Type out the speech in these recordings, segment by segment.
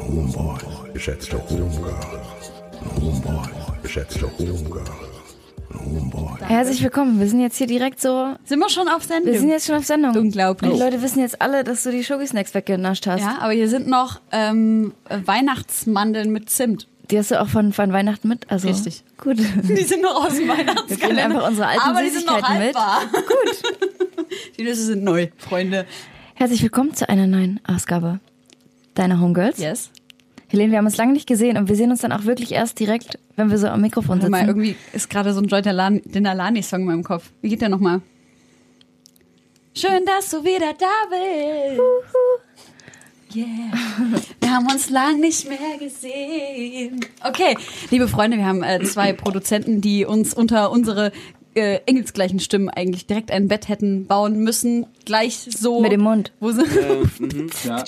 und Homeboys, geschätzte Homegirls und Homeboys, geschätzte Homegirls und Homeboys. Herzlich willkommen. Wir sind jetzt hier direkt so. Sind wir schon auf Sendung? Wir sind jetzt schon auf Sendung. Unglaublich. Die Leute wissen jetzt alle, dass du die Schoki-Snacks weggenascht hast. Ja, aber hier sind noch ähm, Weihnachtsmandeln mit Zimt. Die hast du auch von, von Weihnachten mit? Also, Richtig. Gut. Die sind noch aus dem Wir Weihnachtskalender. einfach unsere alten aber die sind noch Süßigkeiten mit. haltbar. Gut. Die Nüsse sind neu, Freunde. Herzlich willkommen zu einer neuen Ausgabe deiner Homegirls. Yes. Helene, wir haben uns lange nicht gesehen und wir sehen uns dann auch wirklich erst direkt, wenn wir so am Mikrofon sitzen. mal, irgendwie ist gerade so ein Joy Denalani-Song in meinem Kopf. Wie geht der nochmal? Schön, dass du wieder da bist. Yeah. Wir haben uns lang nicht mehr gesehen. Okay, liebe Freunde, wir haben äh, zwei Produzenten, die uns unter unsere äh, engelsgleichen Stimmen eigentlich direkt ein Bett hätten bauen müssen. Gleich so. Mit dem Mund. Wo sind Ja.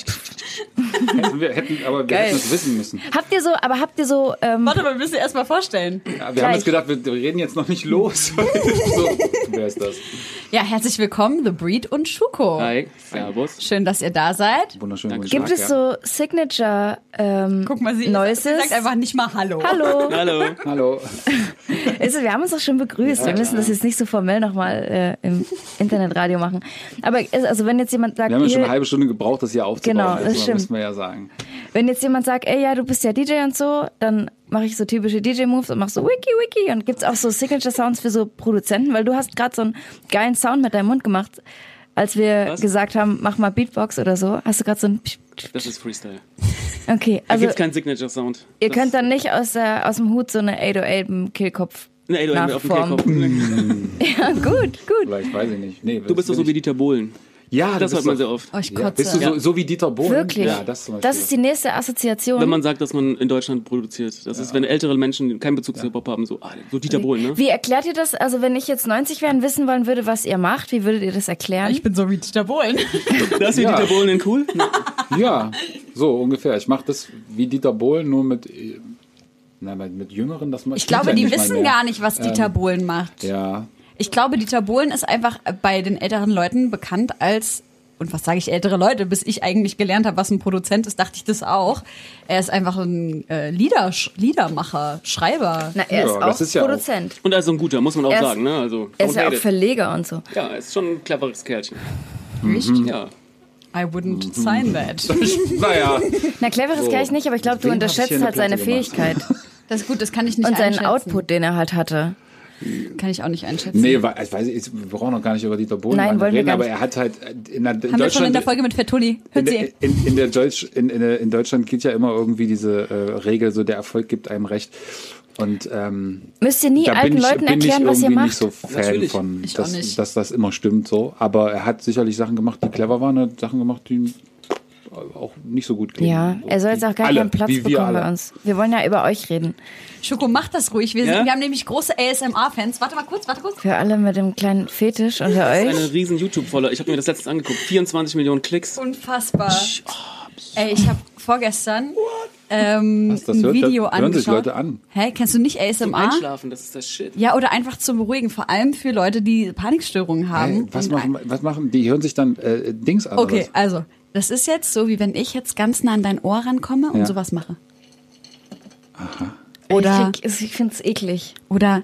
Hätten wir, hätten, aber wir Geil. hätten es wissen müssen. Habt ihr so, aber habt ihr so, ähm, Warte mal, wir müssen erst mal vorstellen. Ja, wir Gleich. haben jetzt gedacht, wir reden jetzt noch nicht los. so, wer ist das? Ja, herzlich willkommen, The Breed und Schuko. Hi, Servus. Schön, dass ihr da seid. Wunderschön. guten gibt Tag, es ja. so Signature ähm, Guck mal, sie, Noises? sagt einfach nicht mal Hallo. Hallo. Hallo. Hallo. Also, wir haben uns doch schon begrüßt. wir müssen das jetzt nicht so formell nochmal äh, im Internetradio machen. Aber also wenn jetzt jemand sagt, Wir haben ja schon eine halbe Stunde gebraucht, das hier aufzubauen. Genau, das stimmt. müssen wir ja sagen. wenn jetzt jemand sagt, ey ja, du bist ja DJ und so, dann mache ich so typische DJ-Moves und mach so Wiki Wiki und gibt's auch so Signature-Sounds für so Produzenten, weil du hast gerade so einen geilen Sound mit deinem Mund gemacht, als wir Was? gesagt haben, mach mal Beatbox oder so. Hast du gerade so ein Das ist Freestyle. Okay, Da also gibt's keinen Signature-Sound. ihr Das- könnt dann nicht aus, der, aus dem Hut so eine 808 im Kehlkopf Nee, du auf dem. Kehlkopf. Ja, gut, gut. Vielleicht weiß ich nicht. Nee, Du bist doch so wie Dieter Bohlen. Ja, Das hört man sehr oft. Oh, ich Ja, kotze. bist du so, so wie Dieter Bohlen? Wirklich. Ja, das zum Beispiel. Das ist die nächste Assoziation. Wenn man sagt, dass man in Deutschland produziert. Das ist, wenn ältere Menschen keinen Bezug zu Hip-Hop haben, so, ah, so Dieter Bohlen, ne? Wie erklärt ihr das? Also wenn ich jetzt 90 wäre und wissen wollen würde, was ihr macht, wie würdet ihr das erklären? Ich bin so wie Dieter Bohlen. Das ist wie Ja. Dieter Bohlen in cool? Ja, so ungefähr. Ich mache das wie Dieter Bohlen, nur mit, äh, na, mit, mit Jüngeren. Das Ich glaube, die wissen gar nicht, was Dieter Ähm, Bohlen macht. Ja, Ich glaube, Dieter Bohlen ist einfach bei den älteren Leuten bekannt als, und was sage ich ältere Leute, bis ich eigentlich gelernt habe, was ein Produzent ist, dachte ich das auch. Er ist einfach ein äh, Lieder, Liedermacher, Schreiber. Na, er Ja, ist auch ist ja auch- Produzent. Und er ist so ein guter, muss man auch Er ist- sagen, ne? Also, Er ist ja auch. Verleger und so. Ja, er ist schon ein cleveres Kerlchen. Nicht? Ja. I wouldn't sign that. naja. Na, cleveres So. kann ich nicht, aber ich glaube, du unterschätzt halt seine Platte gemacht. Fähigkeit Das ist gut, das kann ich nicht und seinen. Output, den er halt hatte. Kann ich auch nicht einschätzen. Nee, weil, ich weiß, nicht, wir brauchen noch gar nicht über Dieter Bohlen Nein, wollen wir reden, gar aber nicht. er hat halt in, der, in Haben wir schon in Deutschland der Folge mit Fettoni. Hört in, sie. der, in, in, der Deutsch, in, in, in Deutschland gilt ja immer irgendwie diese äh, Regel, so der Erfolg gibt einem recht. Und ähm, Müsst ihr nie alten bin ich, Leuten bin ich erklären, was irgendwie ihr nicht macht? so Fan Natürlich. von, Ich dass, nicht. dass das immer stimmt so. Aber er hat sicherlich Sachen gemacht, die clever waren, er hat Sachen gemacht, die auch nicht so gut klingen. Ja, er soll jetzt auch gar alle, keinen Platz bekommen bei alle. uns. Wir wollen ja über euch reden. Schoko, mach das ruhig. Wir, sind, Ja? wir haben nämlich große ASMR-Fans. Warte mal kurz, warte kurz. Für alle mit dem kleinen Fetisch unter euch. Eine riesen YouTube-Follower. Ich habe mir das letztens angeguckt. 24 Millionen Klicks. Unfassbar. Ey, ich habe vorgestern ähm, Was, das ein hört- Video das hören sich angeschaut. Leute an. Hä, kennst du nicht Zum ASMR? Einschlafen, das ist das Shit. Ja, oder einfach zum Beruhigen, vor allem für Leute, die Panikstörungen haben. Hey, was, machen, was machen die? hören sich dann äh, Dings an. Okay, also, das ist jetzt so, wie wenn ich jetzt ganz nah an dein Ohr rankomme und Ja. sowas mache. Oder Oder, ich, krieg- ich finde es eklig. oder,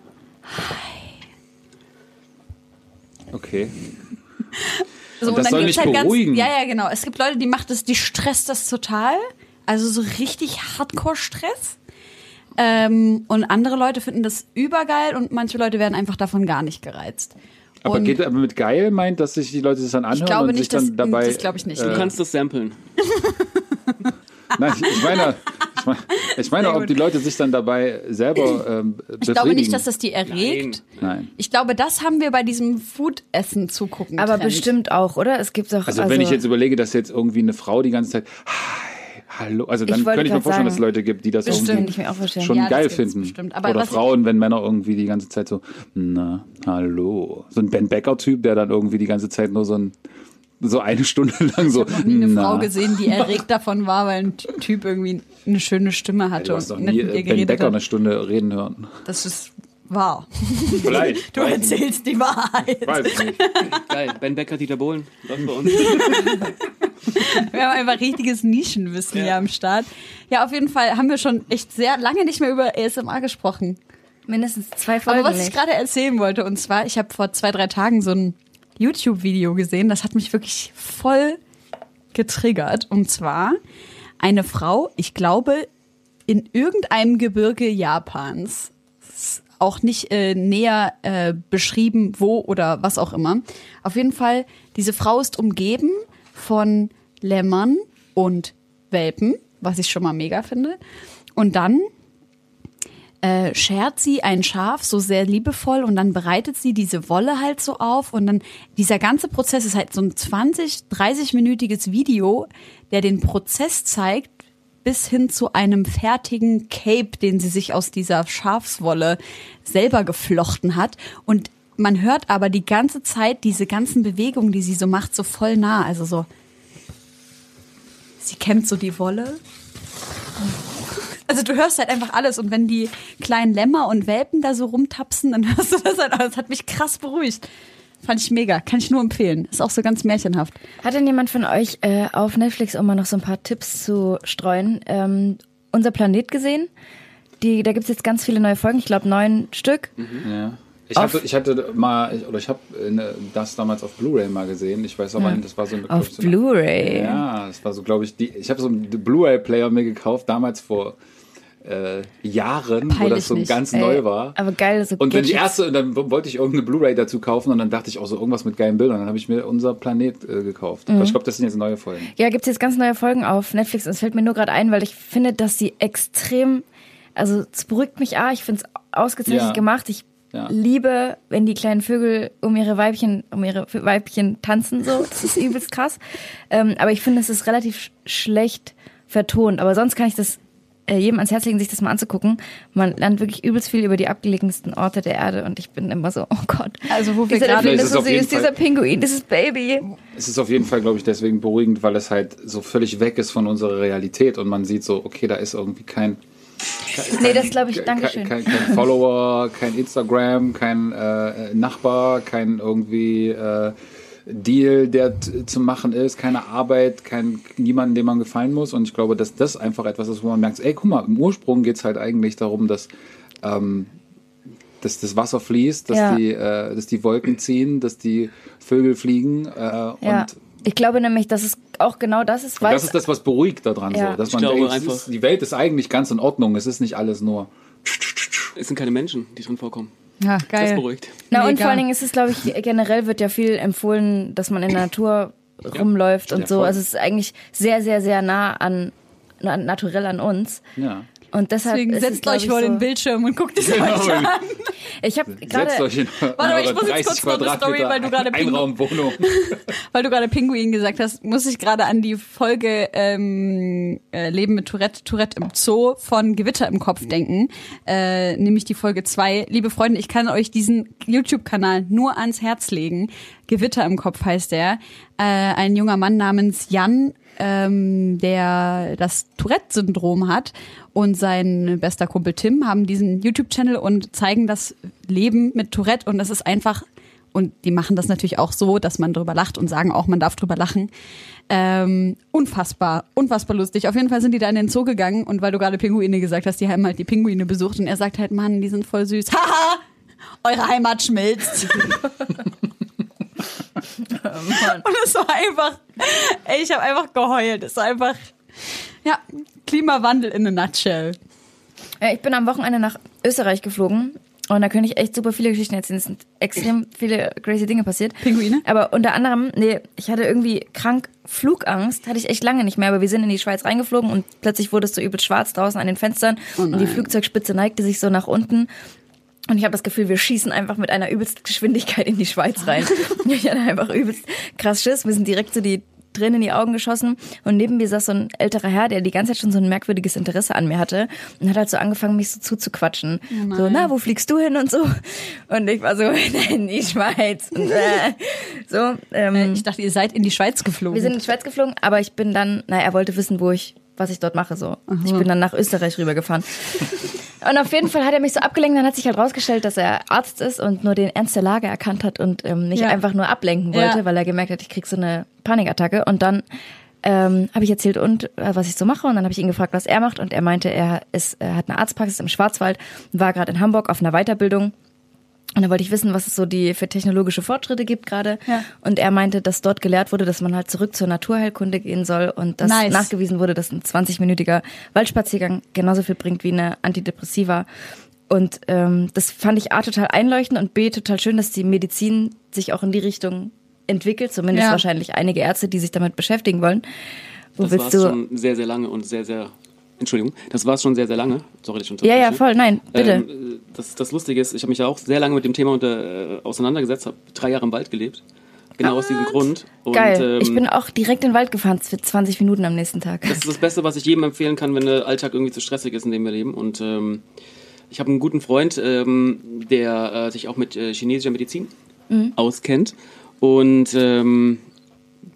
Okay. so, Und das soll gibt's mich beruhigen. Ganz, ja, ja, genau. Es gibt Leute, die macht das, die stresst das total. Also so richtig Hardcore-Stress. Ähm, und andere Leute finden das übergeil und manche Leute werden einfach davon gar nicht gereizt. Aber geht aber mit geil meint, dass sich die Leute das dann anhören glaube und sich nicht, dass- dann dabei. das glaube ich nicht. Du Äh, kannst das samplen. Nein, ich, ich meine, ich meine, ich meine ob die Leute sich dann dabei selber ähm, ich glaube nicht, dass das die erregt. Nein. Ich glaube, das haben wir bei diesem Food-Essen zugucken. Aber Trend. bestimmt auch, oder? Es gibt doch. Also, wenn ich jetzt überlege, dass jetzt irgendwie eine Frau die ganze Zeit hallo, also dann Ich könnte ich mir vorstellen, dass es sagen, Leute gibt, die das bestimmt, irgendwie kann ich mir auch vorstellen. schon Ja, geil finden. Oder Frauen, wenn Männer irgendwie die ganze Zeit so, na, hallo. So ein Ben Becker-Typ, der dann irgendwie die ganze Zeit nur so ein so eine Stunde lang so, Ich habe eine na. Frau gesehen, die erregt davon war, weil ein Typ irgendwie eine schöne Stimme hatte Du hast doch und nicht nie mit äh, Ben geredet Becker eine hat. Stunde reden hören. Das ist wahr. Vielleicht. Du erzählst die Wahrheit. Weiß ich nicht. Geil. Ben Becker, Dieter Bohlen. Läuft bei uns. Wir haben einfach richtiges Nischenwissen hier am Start. Ja, auf jeden Fall haben wir schon echt sehr lange nicht mehr über ASMR gesprochen. mindestens zwei Folgen. Aber was ich gerade erzählen wollte, und zwar, ich habe vor zwei, drei Tagen so ein YouTube-Video gesehen, das hat mich wirklich voll getriggert. Und zwar eine Frau, ich glaube, in irgendeinem Gebirge Japans, auch nicht äh, näher äh, beschrieben, wo oder was auch immer. Auf jeden Fall, diese Frau ist umgeben von Lämmern und Welpen, was ich schon mal mega finde. Und dann äh, schert sie ein Schaf so sehr liebevoll und dann bereitet sie diese Wolle halt so auf und dann dieser ganze Prozess ist halt so ein 20, 30-minütiges Video, der den Prozess zeigt bis hin zu einem fertigen Cape, den sie sich aus dieser Schafswolle selber geflochten hat und man hört aber die ganze Zeit diese ganzen Bewegungen, die sie so macht, so voll nah, also so sie kämmt so die Wolle also du hörst halt einfach alles und wenn die kleinen Lämmer und Welpen da so rumtapsen, dann hörst du das halt. Das hat mich krass beruhigt. Fand ich mega. Kann ich nur empfehlen. Ist auch so ganz märchenhaft. Hat denn jemand von euch äh, auf Netflix, um mal noch so ein paar Tipps zu streuen, ähm, unser Planet gesehen? Die, da gibt's jetzt ganz viele neue Folgen, ich glaube neun Stück. Ja. Ich Auf- hatte, ich hatte mal, oder ich habe das damals auf Blu-ray mal gesehen. Ich weiß aber nicht, das war so eine Auf so- Blu-ray. Ja, das war so, glaube ich, die. Ich habe so einen Blu-ray-Player mir gekauft, damals vor äh, Jahren, wo Peinlich das so nicht. ganz Ey, neu war. Aber geil, so Und dann die erste, und dann wollte ich irgendeine Blu-ray dazu kaufen und dann dachte ich auch so irgendwas mit geilen Bildern. Dann habe ich mir unser Planet äh, gekauft. Mhm. Aber ich glaube, das sind jetzt neue Folgen. Ja, gibt's jetzt ganz neue Folgen auf Netflix. Und es fällt mir nur gerade ein, weil ich finde, dass sie extrem, also es beruhigt mich A, ich finde es ausgezeichnet Ja. gemacht. Ich Ja. liebe, wenn die kleinen Vögel um ihre Weibchen, um ihre Weibchen tanzen, so. Das ist übelst krass. Ähm, aber ich finde, es ist relativ sch schlecht vertont. Aber sonst kann ich das äh, jedem ans Herz legen, sich das mal anzugucken. Man lernt wirklich übelst viel über die abgelegensten Orte der Erde und ich bin immer so, oh Gott. Also wo wir gerade- ist so süß, dieser Pinguin, dieses Baby. Es ist auf jeden Fall, glaube ich, deswegen beruhigend, weil es halt so völlig weg ist von unserer Realität und man sieht so, okay, da ist irgendwie kein. Nee, das glaube ich, kein, Dankeschön. kein, kein Follower, kein Instagram, kein äh, Nachbar, kein irgendwie äh, Deal, der zu machen ist, keine Arbeit, kein niemanden, dem man gefallen muss. Und ich glaube, dass das einfach etwas ist, wo man merkt, ey, guck mal, im Ursprung geht es halt eigentlich darum, dass, ähm, dass das Wasser fließt, dass, Ja. die, äh, dass die Wolken ziehen, dass die Vögel fliegen. Äh, Ja. Und Ich glaube nämlich, dass es auch genau das ist, weil das ist das, was beruhigt daran Ja. so. Dass Ich man glaube denkt, einfach- ist, die Welt ist eigentlich ganz in Ordnung. Es ist nicht alles nur. Es sind keine Menschen, die drin vorkommen. Ja, Das geil. beruhigt. Na, und Mega. vor allen Dingen ist es, glaube ich, generell wird ja viel empfohlen, dass man in der Natur rumläuft und Ja, so. voll. Also es ist eigentlich sehr, sehr, sehr nah an, na, naturell an uns. Ja. Und deshalb Deswegen es, setzt glaub euch ich, vor so, den Bildschirm und guckt es euch an. Ich habe Setzt gerade euch in Warte, ich muss jetzt 30 kurz noch eine Story, weil du gerade Einraumwohnung. Weil du gerade Pinguin gesagt hast, muss ich gerade an die Folge ähm, äh, Leben mit Tourette, Tourette im Zoo von Gewitter im Kopf denken. Äh, nämlich die Folge zwei. Liebe Freunde, ich kann euch diesen YouTube-Kanal nur ans Herz legen. Gewitter im Kopf heißt der. Äh, ein junger Mann namens Jan ähm, der das Tourette-Syndrom hat und sein bester Kumpel Tim haben diesen YouTube-Channel und zeigen das Leben mit Tourette und es ist einfach und die machen das natürlich auch so, dass man drüber lacht und sagen auch, man darf drüber lachen. Ähm, unfassbar, unfassbar lustig. Auf jeden Fall sind die da in den Zoo gegangen und weil du gerade Pinguine gesagt hast, die haben halt die Pinguine besucht und er sagt halt, Mann, die sind voll süß. Haha, eure Heimat schmilzt. und es war einfach, ey, ich habe einfach geheult. Es war einfach, ja, Klimawandel in a nutshell. Ja, ich bin am Wochenende nach Österreich geflogen und da könnte ich echt super viele Geschichten erzählen. Es sind extrem viele crazy Dinge passiert. Pinguine? Aber unter anderem, nee, ich hatte irgendwie krank Flugangst, hatte ich echt lange nicht mehr, aber wir sind in die Schweiz reingeflogen und plötzlich wurde es so übel schwarz draußen an den Fenstern und die Flugzeugspitze neigte sich so nach unten. Und ich habe das Gefühl, wir schießen einfach mit einer übelst Geschwindigkeit in die Schweiz rein. ich hatte einfach übelst krass Schiss. Wir sind direkt so die Tränen in die Augen geschossen und neben mir saß so ein älterer Herr, der die ganze Zeit schon so ein merkwürdiges Interesse an mir hatte und hat halt so angefangen, mich so zuzuquatschen. so, na, wo fliegst du hin und so. Und ich war so, in die Schweiz. Und, äh, so, ähm, Ich dachte, ihr seid in die Schweiz geflogen. wir sind in die Schweiz geflogen, aber ich bin dann, naja, er wollte wissen, wo ich, was ich dort mache, so. Ich bin dann nach Österreich rübergefahren. Und auf jeden Fall hat er mich so abgelenkt, dann hat sich halt rausgestellt, dass er Arzt ist und nur den Ernst der Lage erkannt hat und ähm, nicht Ja. einfach nur ablenken wollte, Ja. weil er gemerkt hat, ich krieg so eine Panikattacke. Und dann ähm, habe ich erzählt und äh, was ich so mache und dann habe ich ihn gefragt, was er macht und er meinte, er ist, er hat eine Arztpraxis im Schwarzwald, war gerade in Hamburg auf einer Weiterbildung und da wollte ich wissen, was es so die für technologische Fortschritte gibt gerade. Ja. Und er meinte, dass dort gelehrt wurde, dass man halt zurück zur Naturheilkunde gehen soll und dass Nice. nachgewiesen wurde, dass ein 20-minütiger Waldspaziergang genauso viel bringt wie eine Antidepressiva. Und ähm, das fand ich A total einleuchtend und B total schön, dass die Medizin sich auch in die Richtung entwickelt, zumindest Ja. wahrscheinlich einige Ärzte, die sich damit beschäftigen wollen. Wo Das war schon sehr, sehr lange und sehr, sehr. Entschuldigung, das war es schon sehr, sehr lange. Sorry, ich Ja, ja, unterbreche. voll, nein, bitte. Ähm, äh, das, das Lustige ist, ich habe mich ja auch sehr lange mit dem Thema unter, äh, auseinandergesetzt, habe drei Jahre im Wald gelebt. Genau aus diesem Grund. Und, Geil. ähm, ich bin auch direkt in den Wald gefahren für 20 Minuten am nächsten Tag. Das ist das Beste, was ich jedem empfehlen kann, wenn der Alltag irgendwie zu stressig ist, in dem wir leben. Und ähm, ich habe einen guten Freund, ähm, der äh, sich auch mit äh, chinesischer Medizin auskennt. Und ähm,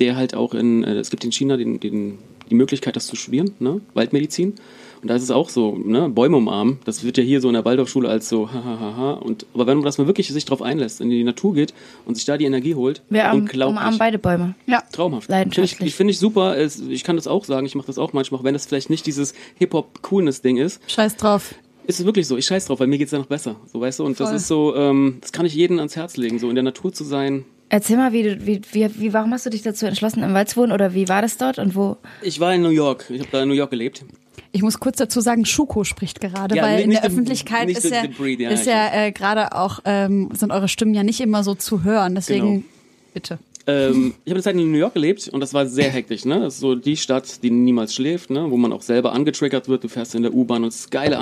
der halt auch in, äh, es gibt in China den, den, die Möglichkeit, das zu studieren, ne? Waldmedizin. Und da ist es auch so, ne? Bäume umarmen. Das wird ja hier so in der Waldorfschule als so, hahaha. Und, aber wenn man das mal wirklich sich drauf einlässt, in die Natur geht und sich da die Energie holt, Wir unglaublich. umarmen beide Bäume. Ja. Traumhaft. Leidenschaftlich. Finde ich, finde ich super. Es, ich kann das auch sagen. Ich mache das auch manchmal, auch wenn das vielleicht nicht dieses Hip-Hop-Coolness-Ding ist. Scheiß drauf. Ist es wirklich so. Ich scheiß drauf, weil mir geht's ja noch besser. So, weißt du? Und das Voll. ist so, ähm, das kann ich jedem ans Herz legen, so in der Natur zu sein. Erzähl mal, wie, du, wie, wie, wie, warum hast du dich dazu entschlossen, im Wald zu wohnen oder wie war das dort und wo? Ich war in New York. Ich habe da in New York gelebt. Ich muss kurz dazu sagen, Schuko spricht gerade, Ja, weil in der the- Öffentlichkeit ist ja, breed, ja, ist ja äh, gerade auch, ähm, sind eure Stimmen ja nicht immer so zu hören. Deswegen, Genau. bitte. Ähm, ich habe eine Zeit in New York gelebt und das war sehr hektisch. Ne? Das ist so die Stadt, die niemals schläft, ne? wo man auch selber angetriggert wird. Du fährst in der U-Bahn und es ist geile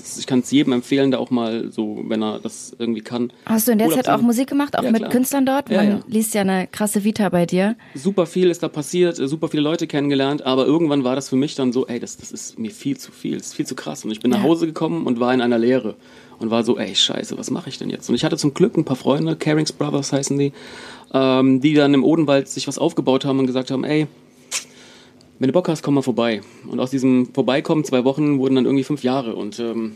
ist, ich kann es jedem empfehlen, da auch mal so, wenn er das irgendwie kann. Hast du in der Urlaub Zeit auch. Musik gemacht, auch Ja, mit klar. Künstlern dort? Ja, Man ja. liest ja eine krasse Vita bei dir. super viel ist da passiert, äh, super viele Leute kennengelernt, aber irgendwann war das für mich dann so, ey, das, das ist mir viel zu viel, das ist viel zu krass. Und ich bin nach Ja. Hause gekommen und war in einer Leere und war so, ey, scheiße, was mache ich denn jetzt? Und ich hatte zum Glück ein paar Freunde, Carings Brothers heißen die, ähm, die dann im Odenwald sich was aufgebaut haben und gesagt haben, ey, wenn du Bock hast, komm mal vorbei. Und aus diesem Vorbeikommen, zwei Wochen, wurden dann irgendwie fünf Jahre und ähm,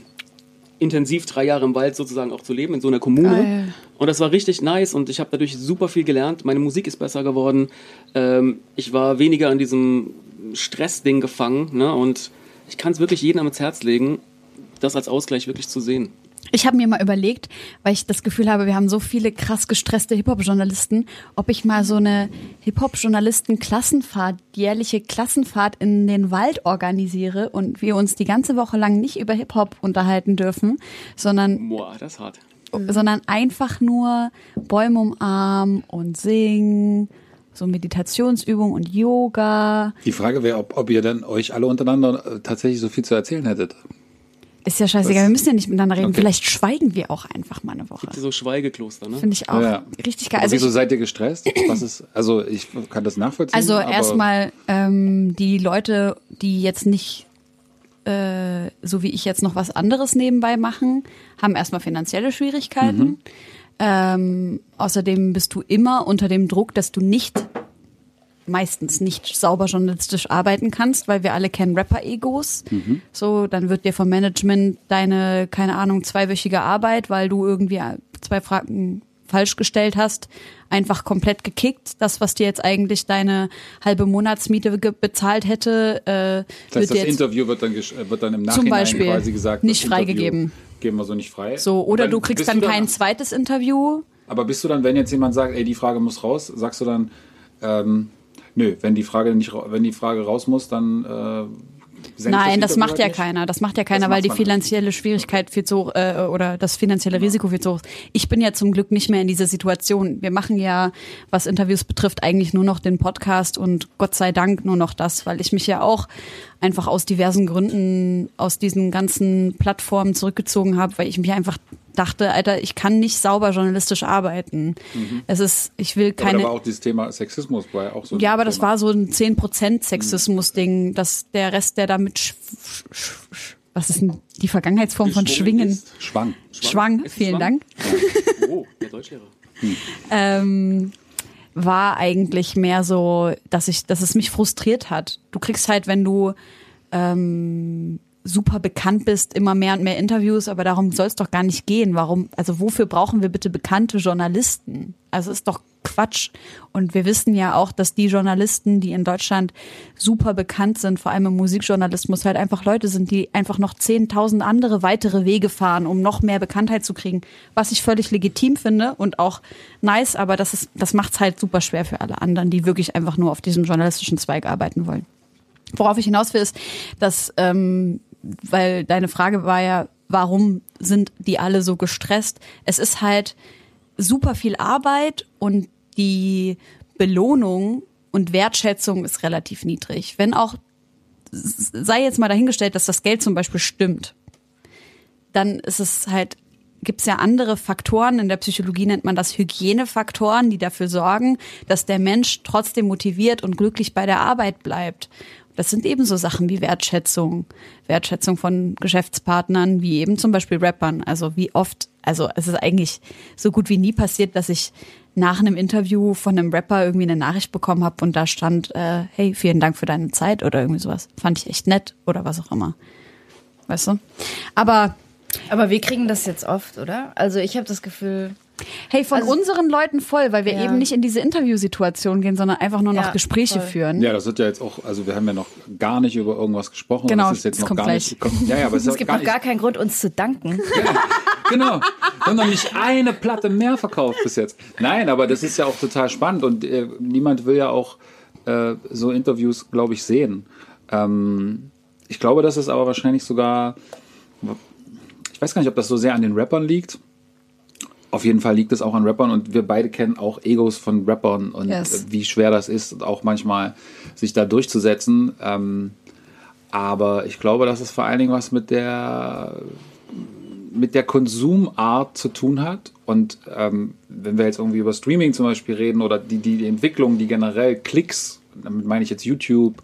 intensiv drei Jahre im Wald sozusagen auch zu leben, in so einer Kommune. Geil. Und das war richtig nice und ich habe dadurch super viel gelernt. Meine Musik ist besser geworden. Ähm, ich war weniger in diesem Stressding gefangen. Ne? Und ich kann es wirklich jedem ans Herz legen, das als Ausgleich wirklich zu sehen. Ich habe mir mal überlegt, weil ich das Gefühl habe, wir haben so viele krass gestresste Hip-Hop-Journalisten, ob ich mal so eine Hip-Hop-Journalisten-Klassenfahrt, jährliche Klassenfahrt in den Wald organisiere und wir uns die ganze Woche lang nicht über Hip-Hop unterhalten dürfen, sondern Boah, das ist hart. sondern einfach nur Bäume umarmen und singen, so Meditationsübungen und Yoga. Die Frage wäre, ob, ob ihr dann euch alle untereinander äh, tatsächlich so viel zu erzählen hättet. Ist ja scheißegal, wir müssen ja nicht miteinander reden. Okay. Vielleicht schweigen wir auch einfach mal eine Woche. So Schweigekloster, ne? Finde ich auch Ja. richtig geil. Also wieso seid ihr gestresst? Was ist, also ich kann das nachvollziehen. Also erstmal ähm, die Leute, die jetzt nicht äh, so wie ich jetzt noch was anderes nebenbei machen, haben erstmal finanzielle Schwierigkeiten. Mhm. Ähm, außerdem bist du immer unter dem Druck, dass du nicht meistens nicht sauber journalistisch arbeiten kannst, weil wir alle kennen Rapper-Egos. So, dann wird dir vom Management deine, keine Ahnung, zweiwöchige Arbeit, weil du irgendwie zwei Fragen falsch gestellt hast, einfach komplett gekickt. Das, was dir jetzt eigentlich deine halbe Monatsmiete bezahlt hätte, äh, Das heißt, wird das jetzt Interview wird dann, gesch- wird dann im Nachhinein Beispiel quasi gesagt, nicht freigegeben. Geben wir so nicht frei. so, oder dann du kriegst dann du kein zweites Interview. Aber bist du dann, wenn jetzt jemand sagt, ey, die Frage muss raus, sagst du dann, ähm, nö, wenn die Frage nicht, wenn die Frage raus muss, dann äh, Nein, das Interview macht ja nicht? keiner. Das macht ja keiner, Das weil die man nicht. finanzielle Schwierigkeit viel zu hoch äh, oder das finanzielle Risiko viel zu hoch ist. Ich bin ja zum Glück nicht mehr in dieser Situation. Wir machen ja, was Interviews betrifft, eigentlich nur noch den Podcast und Gott sei Dank nur noch das, weil ich mich ja auch einfach aus diversen Gründen aus diesen ganzen Plattformen zurückgezogen habe, weil ich mich einfach dachte, Alter, ich kann nicht sauber journalistisch arbeiten. Es ist, ich will Mhm. Aber keine. da war auch dieses Thema Sexismus war ja auch so. Ja, aber das Thema. war so ein 10% Sexismus-Ding, dass der Rest, der damit sch sch sch was ist denn die Vergangenheitsform von Schwingen? Ist Schwang. Schwang, Ist es vielen Schwang? Dank. Oh, der Deutschlehrer. Ähm, war eigentlich mehr so, dass ich, dass es mich frustriert hat. Du kriegst halt, wenn du ähm, super bekannt bist, immer mehr und mehr Interviews, aber darum soll es doch gar nicht gehen. Warum, also wofür brauchen wir bitte bekannte Journalisten? Also ist doch Quatsch. Und wir wissen ja auch, dass die Journalisten, die in Deutschland super bekannt sind, vor allem im Musikjournalismus, halt einfach Leute sind, die einfach noch 10.000 andere weitere Wege fahren, um noch mehr Bekanntheit zu kriegen. Was ich völlig legitim finde und auch nice, aber das ist, das macht's halt super schwer für alle anderen, die wirklich einfach nur auf diesem journalistischen Zweig arbeiten wollen. Worauf ich hinaus will, ist, dass, ähm, weil deine Frage war ja, warum sind die alle so gestresst? Es ist halt super viel Arbeit und die Belohnung und Wertschätzung ist relativ niedrig. Wenn auch, sei jetzt mal dahingestellt, dass das Geld zum Beispiel stimmt, dann ist es halt, gibt es ja andere Faktoren, in der Psychologie nennt man das Hygienefaktoren, die dafür sorgen, dass der Mensch trotzdem motiviert und glücklich bei der Arbeit bleibt. Das sind ebenso Sachen wie Wertschätzung, Wertschätzung von Geschäftspartnern, wie eben zum Beispiel Rappern. Also wie oft, also es ist eigentlich so gut wie nie passiert, dass ich nach einem Interview von einem Rapper irgendwie eine Nachricht bekommen habe und da stand, äh, hey, vielen Dank für deine Zeit oder irgendwie sowas. Fand ich echt nett oder was auch immer. Weißt du? Aber Aber wir kriegen das jetzt oft, oder? Also ich habe das Gefühl, Hey, von Also- unseren Leuten voll, weil wir Ja. eben nicht in diese Interviewsituation gehen, sondern einfach nur noch Ja, Gespräche voll. führen. Ja, das wird ja jetzt auch, also wir haben ja noch gar nicht über irgendwas gesprochen. Genau, das ist jetzt das noch kommt gar gleich. nicht. Kommt, ja, ja, aber es, gibt gar auch nicht, gar keinen Grund, uns zu danken. Genau. Wir haben noch nicht eine Platte mehr verkauft bis jetzt. Nein, aber das ist ja auch total spannend und äh, niemand will ja auch äh, so Interviews, glaube ich, sehen. Ähm, ich glaube, das ist aber wahrscheinlich sogar, ich weiß gar nicht, ob das so sehr an den Rappern liegt. Auf jeden Fall liegt es auch an Rappern und wir beide kennen auch Egos von Rappern und Yes. wie schwer das ist, auch manchmal sich da durchzusetzen. Ähm, aber ich glaube, dass es vor allen Dingen was mit der mit der Konsumart zu tun hat. Und ähm, wenn wir jetzt irgendwie über Streaming zum Beispiel reden oder die, die, die Entwicklung, die generell Klicks, damit meine ich jetzt YouTube,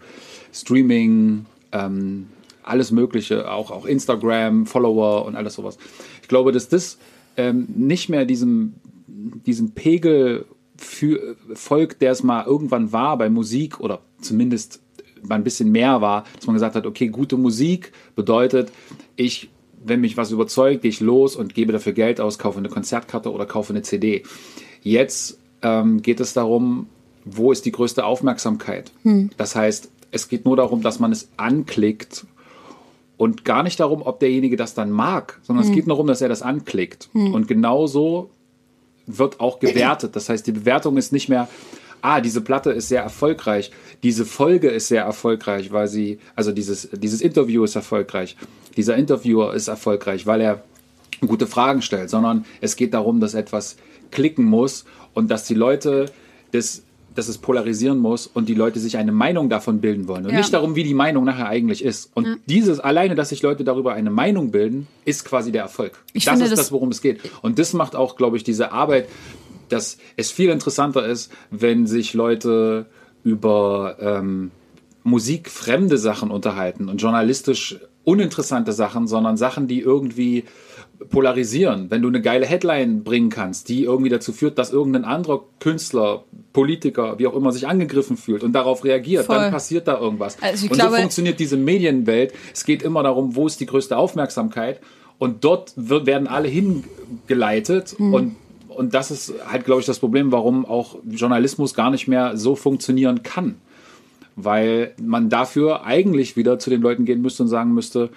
Streaming, ähm, alles Mögliche, auch, auch Instagram, Follower und alles sowas. Ich glaube, dass das ähm, nicht mehr diesem, diesem Pegel für, folgt, der es mal irgendwann war bei Musik oder zumindest mal ein bisschen mehr war, dass man gesagt hat, okay, gute Musik bedeutet, ich, wenn mich was überzeugt, gehe ich los und gebe dafür Geld aus, kaufe eine Konzertkarte oder kaufe eine CD. Jetzt ähm, geht es darum, wo ist die größte Aufmerksamkeit? Das heißt, es geht nur darum, dass man es anklickt und gar nicht darum, ob derjenige das dann mag, sondern es geht nur darum, dass er das anklickt. Und genauso wird auch gewertet. Das heißt, die Bewertung ist nicht mehr, ah, diese Platte ist sehr erfolgreich, diese Folge ist sehr erfolgreich, weil sie, also dieses, dieses Interview ist erfolgreich, dieser Interviewer ist erfolgreich, weil er gute Fragen stellt, sondern es geht darum, dass etwas klicken muss und dass die Leute das dass es polarisieren muss und die Leute sich eine Meinung davon bilden wollen und Ja. nicht darum, wie die Meinung nachher eigentlich ist. Und dieses alleine, dass sich Leute darüber eine Meinung bilden, ist quasi der Erfolg. Ich das finde ist das- das, worum es geht. Und das macht auch, glaube ich, diese Arbeit, dass es viel interessanter ist, wenn sich Leute über ähm, musikfremde Sachen unterhalten und journalistisch uninteressante Sachen, sondern Sachen, die irgendwie polarisieren. Wenn du eine geile Headline bringen kannst, die irgendwie dazu führt, dass irgendein anderer Künstler, Politiker, wie auch immer, sich angegriffen fühlt und darauf reagiert, Voll. dann passiert da irgendwas. Also und glaube- so funktioniert diese Medienwelt. Es geht immer darum, wo ist die größte Aufmerksamkeit. Und dort wird, werden alle hingeleitet. Hm. Und, und das ist halt, glaube ich, das Problem, warum auch Journalismus gar nicht mehr so funktionieren kann. Weil man dafür eigentlich wieder zu den Leuten gehen müsste und sagen müsste,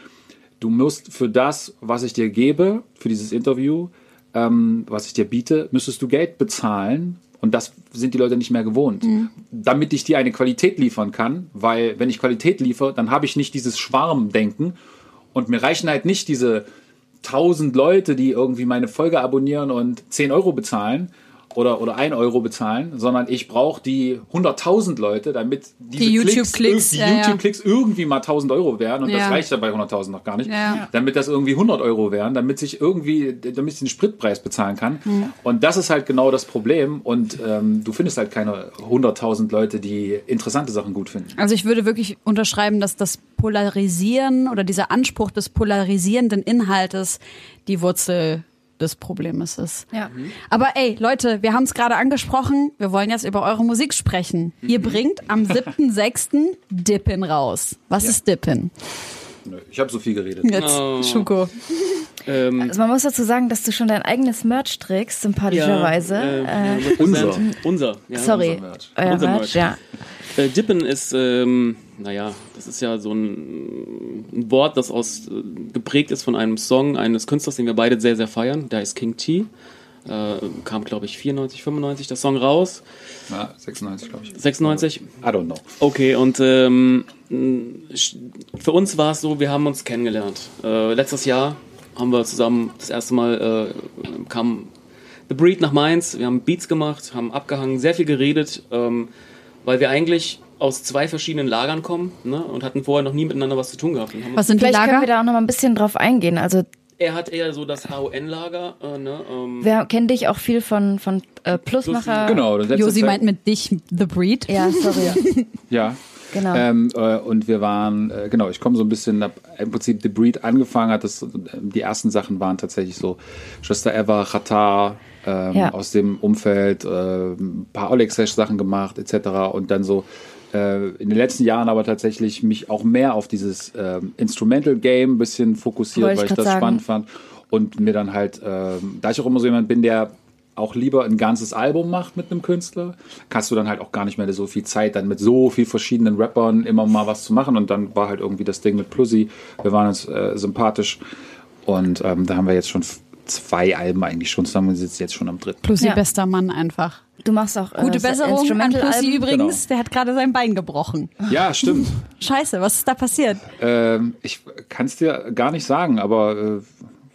du musst für das, was ich dir gebe, für dieses Interview, ähm, was ich dir biete, müsstest du Geld bezahlen. Und das sind die Leute nicht mehr gewohnt. Damit ich dir eine Qualität liefern kann, weil wenn ich Qualität liefere, dann habe ich nicht dieses Schwarmdenken und mir reichen halt nicht diese tausend Leute, die irgendwie meine Folge abonnieren und 10 Euro bezahlen oder, oder 1 Euro bezahlen, sondern ich brauche die 100.000 Leute, damit diese Die Klicks, YouTube-Klicks, die ja. YouTube-Klicks irgendwie mal 1000 Euro wären und Ja. das reicht ja bei 100.000 noch gar nicht, Ja. damit das irgendwie 100 Euro wären, damit sich irgendwie, damit ich den Spritpreis bezahlen kann. Und das ist halt genau das Problem und ähm, du findest halt keine 100.000 Leute, die interessante Sachen gut finden. Also ich würde wirklich unterschreiben, dass das Polarisieren oder dieser Anspruch des polarisierenden Inhaltes die Wurzel des Problems ist. Ja. Aber ey, Leute, wir haben es gerade angesprochen, wir wollen jetzt über eure Musik sprechen. Ihr bringt am 7.6. Dippin raus. Was ist Dippin? Ich habe so viel geredet. Jetzt, Oh. Schuko. Ähm, Also man muss dazu sagen, dass du schon dein eigenes Merch trägst, sympathischerweise. äh, äh, Unser. Unser. Ja, sorry, unser Merch. euer Unser Merch, Merch. ja. Äh, Dippen ist, ähm, naja, das ist ja so ein, ein Wort, das aus, geprägt ist von einem Song eines Künstlers, den wir beide sehr, sehr feiern. Der ist King T. Äh, kam, glaube ich, 94, 95 der Song raus. Ja, 96, glaube ich. 96. I don't know. Okay, und ähm, für uns war es so, wir haben uns kennengelernt. Äh, letztes Jahr haben wir zusammen das erste Mal äh, kam The Breed nach Mainz. Wir haben Beats gemacht, haben abgehangen, sehr viel geredet, ähm, weil wir eigentlich aus zwei verschiedenen Lagern kommen ne, und hatten vorher noch nie miteinander was zu tun gehabt. Und haben Was sind die Vielleicht können wir Lager? da auch noch mal ein bisschen drauf eingehen. Also er hat eher so das HON-Lager. Äh, ne, ähm, wir kennen dich auch viel von, von äh, Plusmacher. Genau. Josi meint mit dich The Breed. Ja, sorry. Ja. Genau. Ähm, äh, und wir waren, äh, genau, ich komme so ein bisschen, hab im Prinzip The Breed angefangen hat. Das, äh, die ersten Sachen waren tatsächlich so Schwester Eva, Qatar, ähm, Ja. aus dem Umfeld, äh, ein paar Oleg-Sachen gemacht, etc. Und dann so äh, in den letzten Jahren aber tatsächlich mich auch mehr auf dieses ähm, Instrumental-Game ein bisschen fokussiert, Wollte weil ich das sagen. spannend fand. Und mir dann halt, ähm, da ich auch immer so jemand bin, der auch lieber ein ganzes Album macht mit einem Künstler, kannst du dann halt auch gar nicht mehr so viel Zeit, dann mit so viel verschiedenen Rappern immer mal was zu machen. Und dann war halt irgendwie das Ding mit Plusi. Wir waren uns äh, sympathisch. Und ähm, da haben wir jetzt schon zwei Alben eigentlich schon zusammen. Wir sitzen jetzt schon am dritten. Plusi Ja. bester Mann einfach. Du machst auch äh, Gute Besserung an Plusi Instrumental-Alben. übrigens. Der hat gerade sein Bein gebrochen. Ja, stimmt. Scheiße, was ist da passiert? ähm, ich kann es dir gar nicht sagen, aber äh,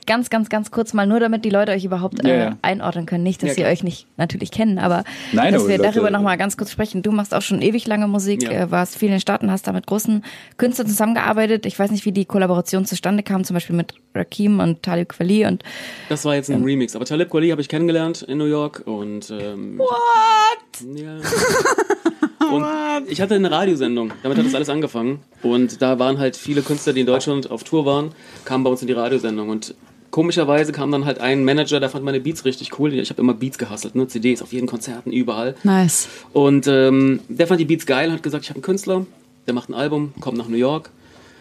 Ganz, ganz, ganz kurz mal, nur damit die Leute euch überhaupt Ja, äh, ja. einordnen können. Nicht, dass Ja, sie klar. euch nicht natürlich kennen, aber Nein, dass aber wir Leute- darüber nochmal ganz kurz sprechen. Du machst auch schon ewig lange Musik, Ja. äh, warst viel in den Staaten, hast da mit großen Künstlern zusammengearbeitet. Ich weiß nicht, wie die Kollaboration zustande kam, zum Beispiel mit Rakim und Talib Kweli und Das war jetzt ein Remix. Aber Talib Kweli habe ich kennengelernt in New York und ähm, What? Ja. Und ich hatte eine Radiosendung, damit hat das alles angefangen. Und da waren halt viele Künstler, die in Deutschland auf Tour waren, kamen bei uns in die Radiosendung. Und komischerweise kam dann halt ein Manager, der fand meine Beats richtig cool. Ich habe immer Beats gehasselt, ne? CDs auf jeden Konzerten, überall. Nice. Und ähm, der fand die Beats geil und hat gesagt, ich habe einen Künstler, der macht ein Album, kommt nach New York.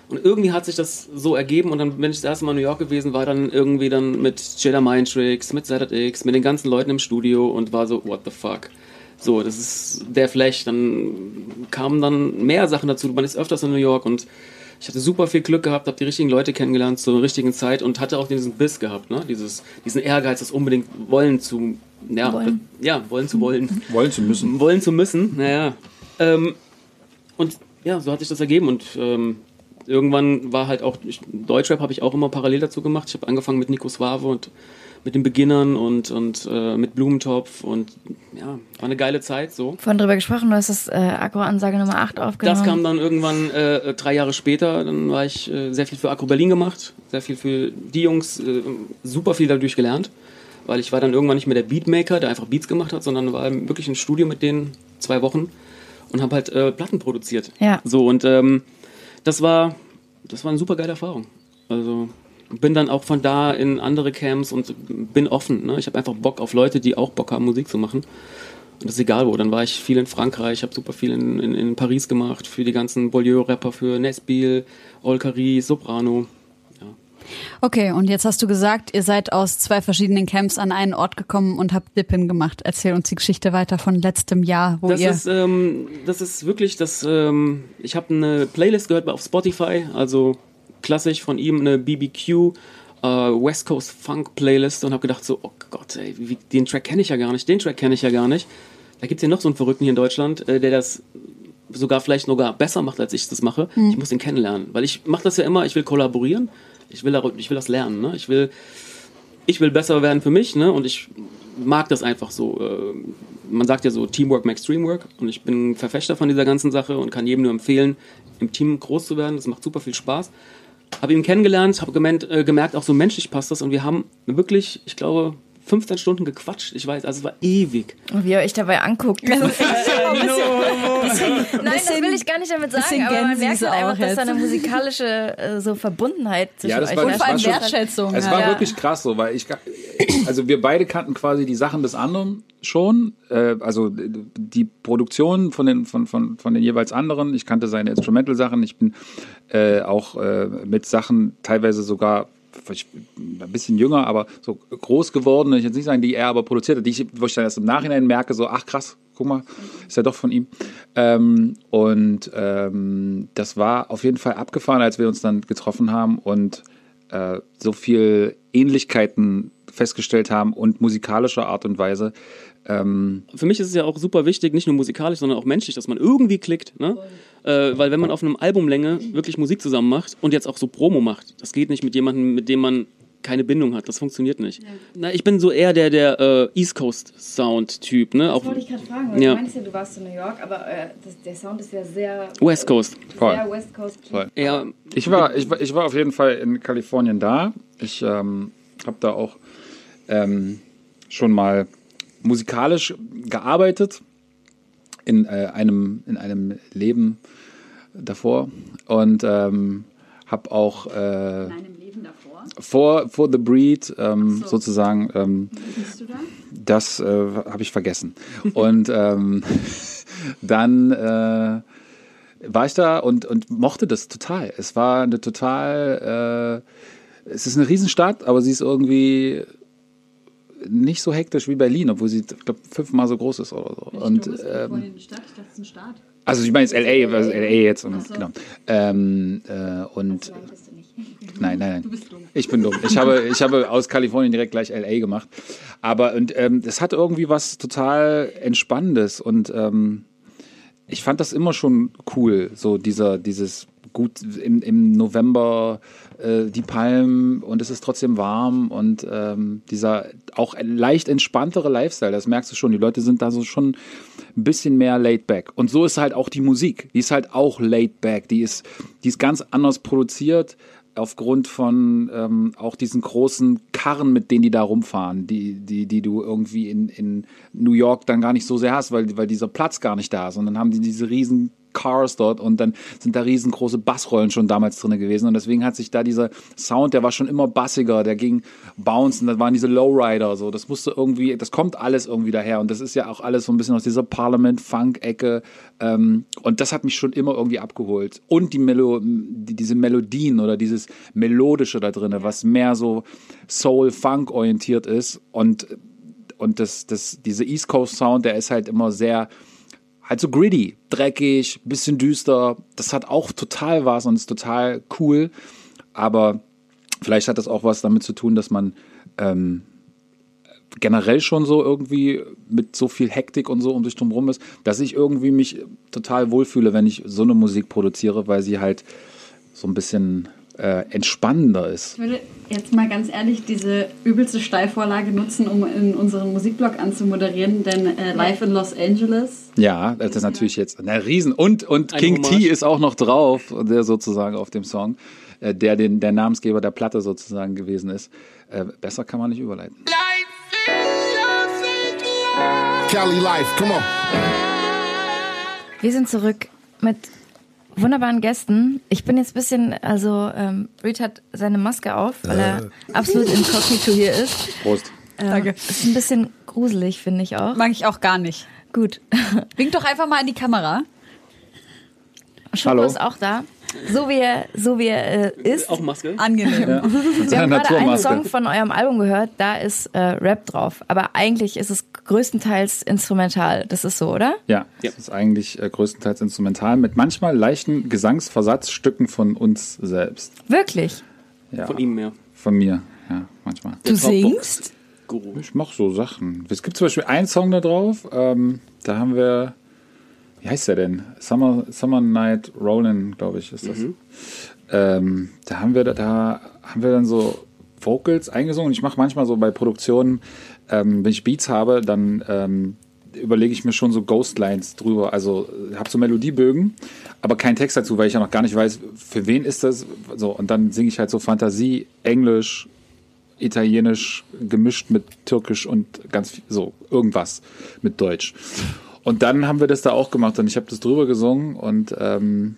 Und irgendwie hat sich das so ergeben und dann bin ich das erste Mal in New York gewesen, war dann irgendwie dann mit Jada Mindtricks, mit ZX, mit den ganzen Leuten im Studio und war so, what the fuck. So, das ist der Flash. Dann kamen dann mehr Sachen dazu. Man ist öfters in New York und ich hatte super viel Glück gehabt, habe die richtigen Leute kennengelernt zur richtigen Zeit und hatte auch diesen Biss gehabt, ne? Dieses, diesen Ehrgeiz, das unbedingt wollen zu, ja, Wollen. ja, wollen zu wollen wollen zu müssen. wollen zu müssen. Naja. Ähm, und ja, so hat sich das ergeben. Und ähm, irgendwann war halt auch, ich, Deutschrap habe ich auch immer parallel dazu gemacht. Ich habe angefangen mit Nico Suave und mit den Beginnern und, und äh, mit Blumentopf und ja, war eine geile Zeit so. vorhin drüber gesprochen, du hast das äh, Agro-Ansage Nummer 8 aufgenommen. Das kam dann irgendwann äh, drei Jahre später. Dann war ich äh, sehr viel für Agro Berlin gemacht, sehr viel für die Jungs, äh, super viel dadurch gelernt, weil ich war dann irgendwann nicht mehr der Beatmaker, der einfach Beats gemacht hat, sondern war wirklich im Studio mit denen zwei Wochen und habe halt äh, Platten produziert. Ja. So und ähm, das war das war eine super geile Erfahrung. Also bin dann auch von da in andere Camps und bin offen. Ne? Ich habe einfach Bock auf Leute, die auch Bock haben, Musik zu machen. Und das ist egal wo. Dann war ich viel in Frankreich, habe super viel in, in, in, Paris gemacht, für die ganzen Bolio-Rapper, für Nesbil, Olcari, Soprano. Okay, und jetzt hast du gesagt, ihr seid aus zwei verschiedenen Camps an einen Ort gekommen und habt Dippin gemacht. Erzähl uns die Geschichte weiter von letztem Jahr, wo das ihr. Ist, ähm, das ist wirklich das. Ähm, ich habe eine Playlist gehört auf Spotify, also klassisch von ihm eine BBQ äh, West Coast Funk Playlist und habe gedacht so, oh Gott, ey, wie, den Track kenne ich ja gar nicht, den Track kenne ich ja gar nicht. Da gibt's ja noch so einen Verrückten hier in Deutschland, äh, der das sogar vielleicht sogar besser macht, als ich das mache. Hm. Ich muss den kennenlernen, weil ich mache das ja immer, ich will kollaborieren ich will, ich will das lernen. Ne? Ich, will, ich will besser werden für mich ne? und ich mag das einfach so. Äh, man sagt ja so, Teamwork makes Dreamwork und ich bin Verfechter von dieser ganzen Sache und kann jedem nur empfehlen, im Team groß zu werden. Das macht super viel Spaß. Habe ihn kennengelernt, habe äh, gemerkt, auch so menschlich passt das. Und wir haben wirklich, ich glaube, 15 Stunden gequatscht. Ich weiß, also es war ewig. Und wie ihr euch dabei anguckt. Das ist ein bisschen, bisschen, nein, das will ich gar nicht damit sagen, aber man merkt halt einfach, dass da eine musikalische äh, so Verbundenheit zwischen ja, das euch war, und vor allem schon, Wertschätzung. Es war ja. wirklich krass so, weil ich, also wir beide kannten quasi die Sachen des anderen schon, äh, also die Produktion von den, von, von, von den jeweils anderen. Ich kannte seine Instrumental-Sachen. Ich bin äh, auch äh, mit Sachen teilweise sogar ein bisschen jünger, aber so groß geworden, ich jetzt nicht sagen, die er aber produziert hat, die ich, wo ich dann erst im Nachhinein merke, so, ach krass, guck mal, ist ja doch von ihm. Ähm, und ähm, das war auf jeden Fall abgefahren, als wir uns dann getroffen haben und äh, so viel Ähnlichkeiten festgestellt haben und musikalischer Art und Weise. Ähm Für mich ist es ja auch super wichtig, nicht nur musikalisch, sondern auch menschlich, dass man irgendwie klickt. Ne? Äh, weil wenn man auf einem Albumlänge wirklich Musik zusammen macht und jetzt auch so Promo macht, das geht nicht mit jemandem, mit dem man keine Bindung hat. Das funktioniert nicht. Ja. Na, ich bin so eher der, der äh, East Coast Sound Typ. Ne? Das auch, wollte ich gerade fragen, weil ja. du meinst ja, du warst in New York, aber äh, das, der Sound ist ja sehr West Coast. Voll. Sehr West Coast. Voll. Ja. Ich war, ich war, ich war auf jeden Fall in Kalifornien da. Ich ähm, habe da auch ähm, schon mal musikalisch gearbeitet in äh, einem in einem Leben davor und ähm, habe auch äh, in einem Leben davor vor vor The Breed ähm, so. sozusagen ähm, du da? das äh, habe ich vergessen und ähm, dann äh, war ich da und und mochte das total es war eine total äh, es ist eine Riesenstadt aber sie ist irgendwie nicht so hektisch wie Berlin, obwohl sie, ich glaube, fünfmal so groß ist oder so. Und, ähm, Stadt? Ich dachte, es ist ein Staat. Also ich meine jetzt LA, also LA jetzt und so. genau. Ähm, äh, und nein, nein, nein. Du bist dumm. Ich bin dumm. Ich habe, ich habe aus Kalifornien direkt gleich LA gemacht. Aber und ähm, das hat irgendwie was total Entspannendes und ähm, ich fand das immer schon cool, so dieser, dieses gut im, im November äh, die Palmen und es ist trotzdem warm und ähm, dieser auch leicht entspanntere Lifestyle, das merkst du schon, die Leute sind da so schon ein bisschen mehr laid back. Und so ist halt auch die Musik, die ist halt auch laid back, die ist, die ist ganz anders produziert, aufgrund von ähm, auch diesen großen Karren, mit denen die da rumfahren, die, die, die du irgendwie in, in New York dann gar nicht so sehr hast, weil, weil dieser Platz gar nicht da ist. Und dann haben die diese riesen Cars dort und dann sind da riesengroße Bassrollen schon damals drin gewesen und deswegen hat sich da dieser Sound, der war schon immer bassiger, der ging bounce und da waren diese Lowrider so, das musste irgendwie, das kommt alles irgendwie daher und das ist ja auch alles so ein bisschen aus dieser Parliament-Funk-Ecke ähm, und das hat mich schon immer irgendwie abgeholt und die Melo die, diese Melodien oder dieses Melodische da drin, was mehr so Soul-Funk orientiert ist und und das, das, diese East Coast Sound, der ist halt immer sehr halt so gritty, dreckig, bisschen düster. Das hat auch total was und ist total cool. Aber vielleicht hat das auch was damit zu tun, dass man ähm, generell schon so irgendwie mit so viel Hektik und so um sich drum rum ist, dass ich irgendwie mich total wohlfühle, wenn ich so eine Musik produziere, weil sie halt so ein bisschen äh, entspannender ist. Ich würde jetzt mal ganz ehrlich diese übelste Steilvorlage nutzen, um in unseren Musikblog anzumoderieren, denn äh, Live in Los Angeles. Ja, das ist natürlich jetzt eine Riesen. Und, und King T ist auch noch drauf, der sozusagen auf dem Song, äh, der den, der Namensgeber der Platte sozusagen gewesen ist. Äh, besser kann man nicht überleiten. Cali Life, come on. Wir sind zurück mit wunderbaren Gästen. Ich bin jetzt ein bisschen, also ähm, Reed hat seine Maske auf, weil er absolut inkognito hier ist. Prost. Ähm, Danke. Ist ein bisschen gruselig, finde ich auch. Mag ich auch gar nicht. Gut. Wink doch einfach mal in die Kamera. Schoko Hallo. ist auch da. So wie er, so wie er äh, ist. Auch Maske. Angenehm. Ja. Wir haben gerade einen. Song von eurem Album gehört, da ist äh, Rap drauf. Aber eigentlich ist es größtenteils instrumental. Das ist so, oder? Ja, Ja. das ist eigentlich äh, größtenteils instrumental mit manchmal leichten Gesangsversatzstücken von uns selbst. Wirklich? Ja, Von ihm mehr. Von mir, ja, manchmal. Du singst? Guru. Ich mache so Sachen. Es gibt zum Beispiel einen Song da drauf, ähm, da haben wir, wie heißt der denn? Summer, Summer Night Rollin', glaube ich, ist das. Ähm, da haben wir da, haben wir dann so Vocals eingesungen ich mache manchmal so bei Produktionen, ähm, wenn ich Beats habe, dann ähm, überlege ich mir schon so Ghostlines drüber. Also habe so Melodiebögen, aber keinen Text dazu, weil ich ja noch gar nicht weiß, für wen ist das. So und dann singe ich halt so Fantasie, Englisch, Italienisch gemischt mit Türkisch und ganz viel, so irgendwas mit Deutsch. Und dann haben wir das da auch gemacht und ich habe das drüber gesungen und ähm,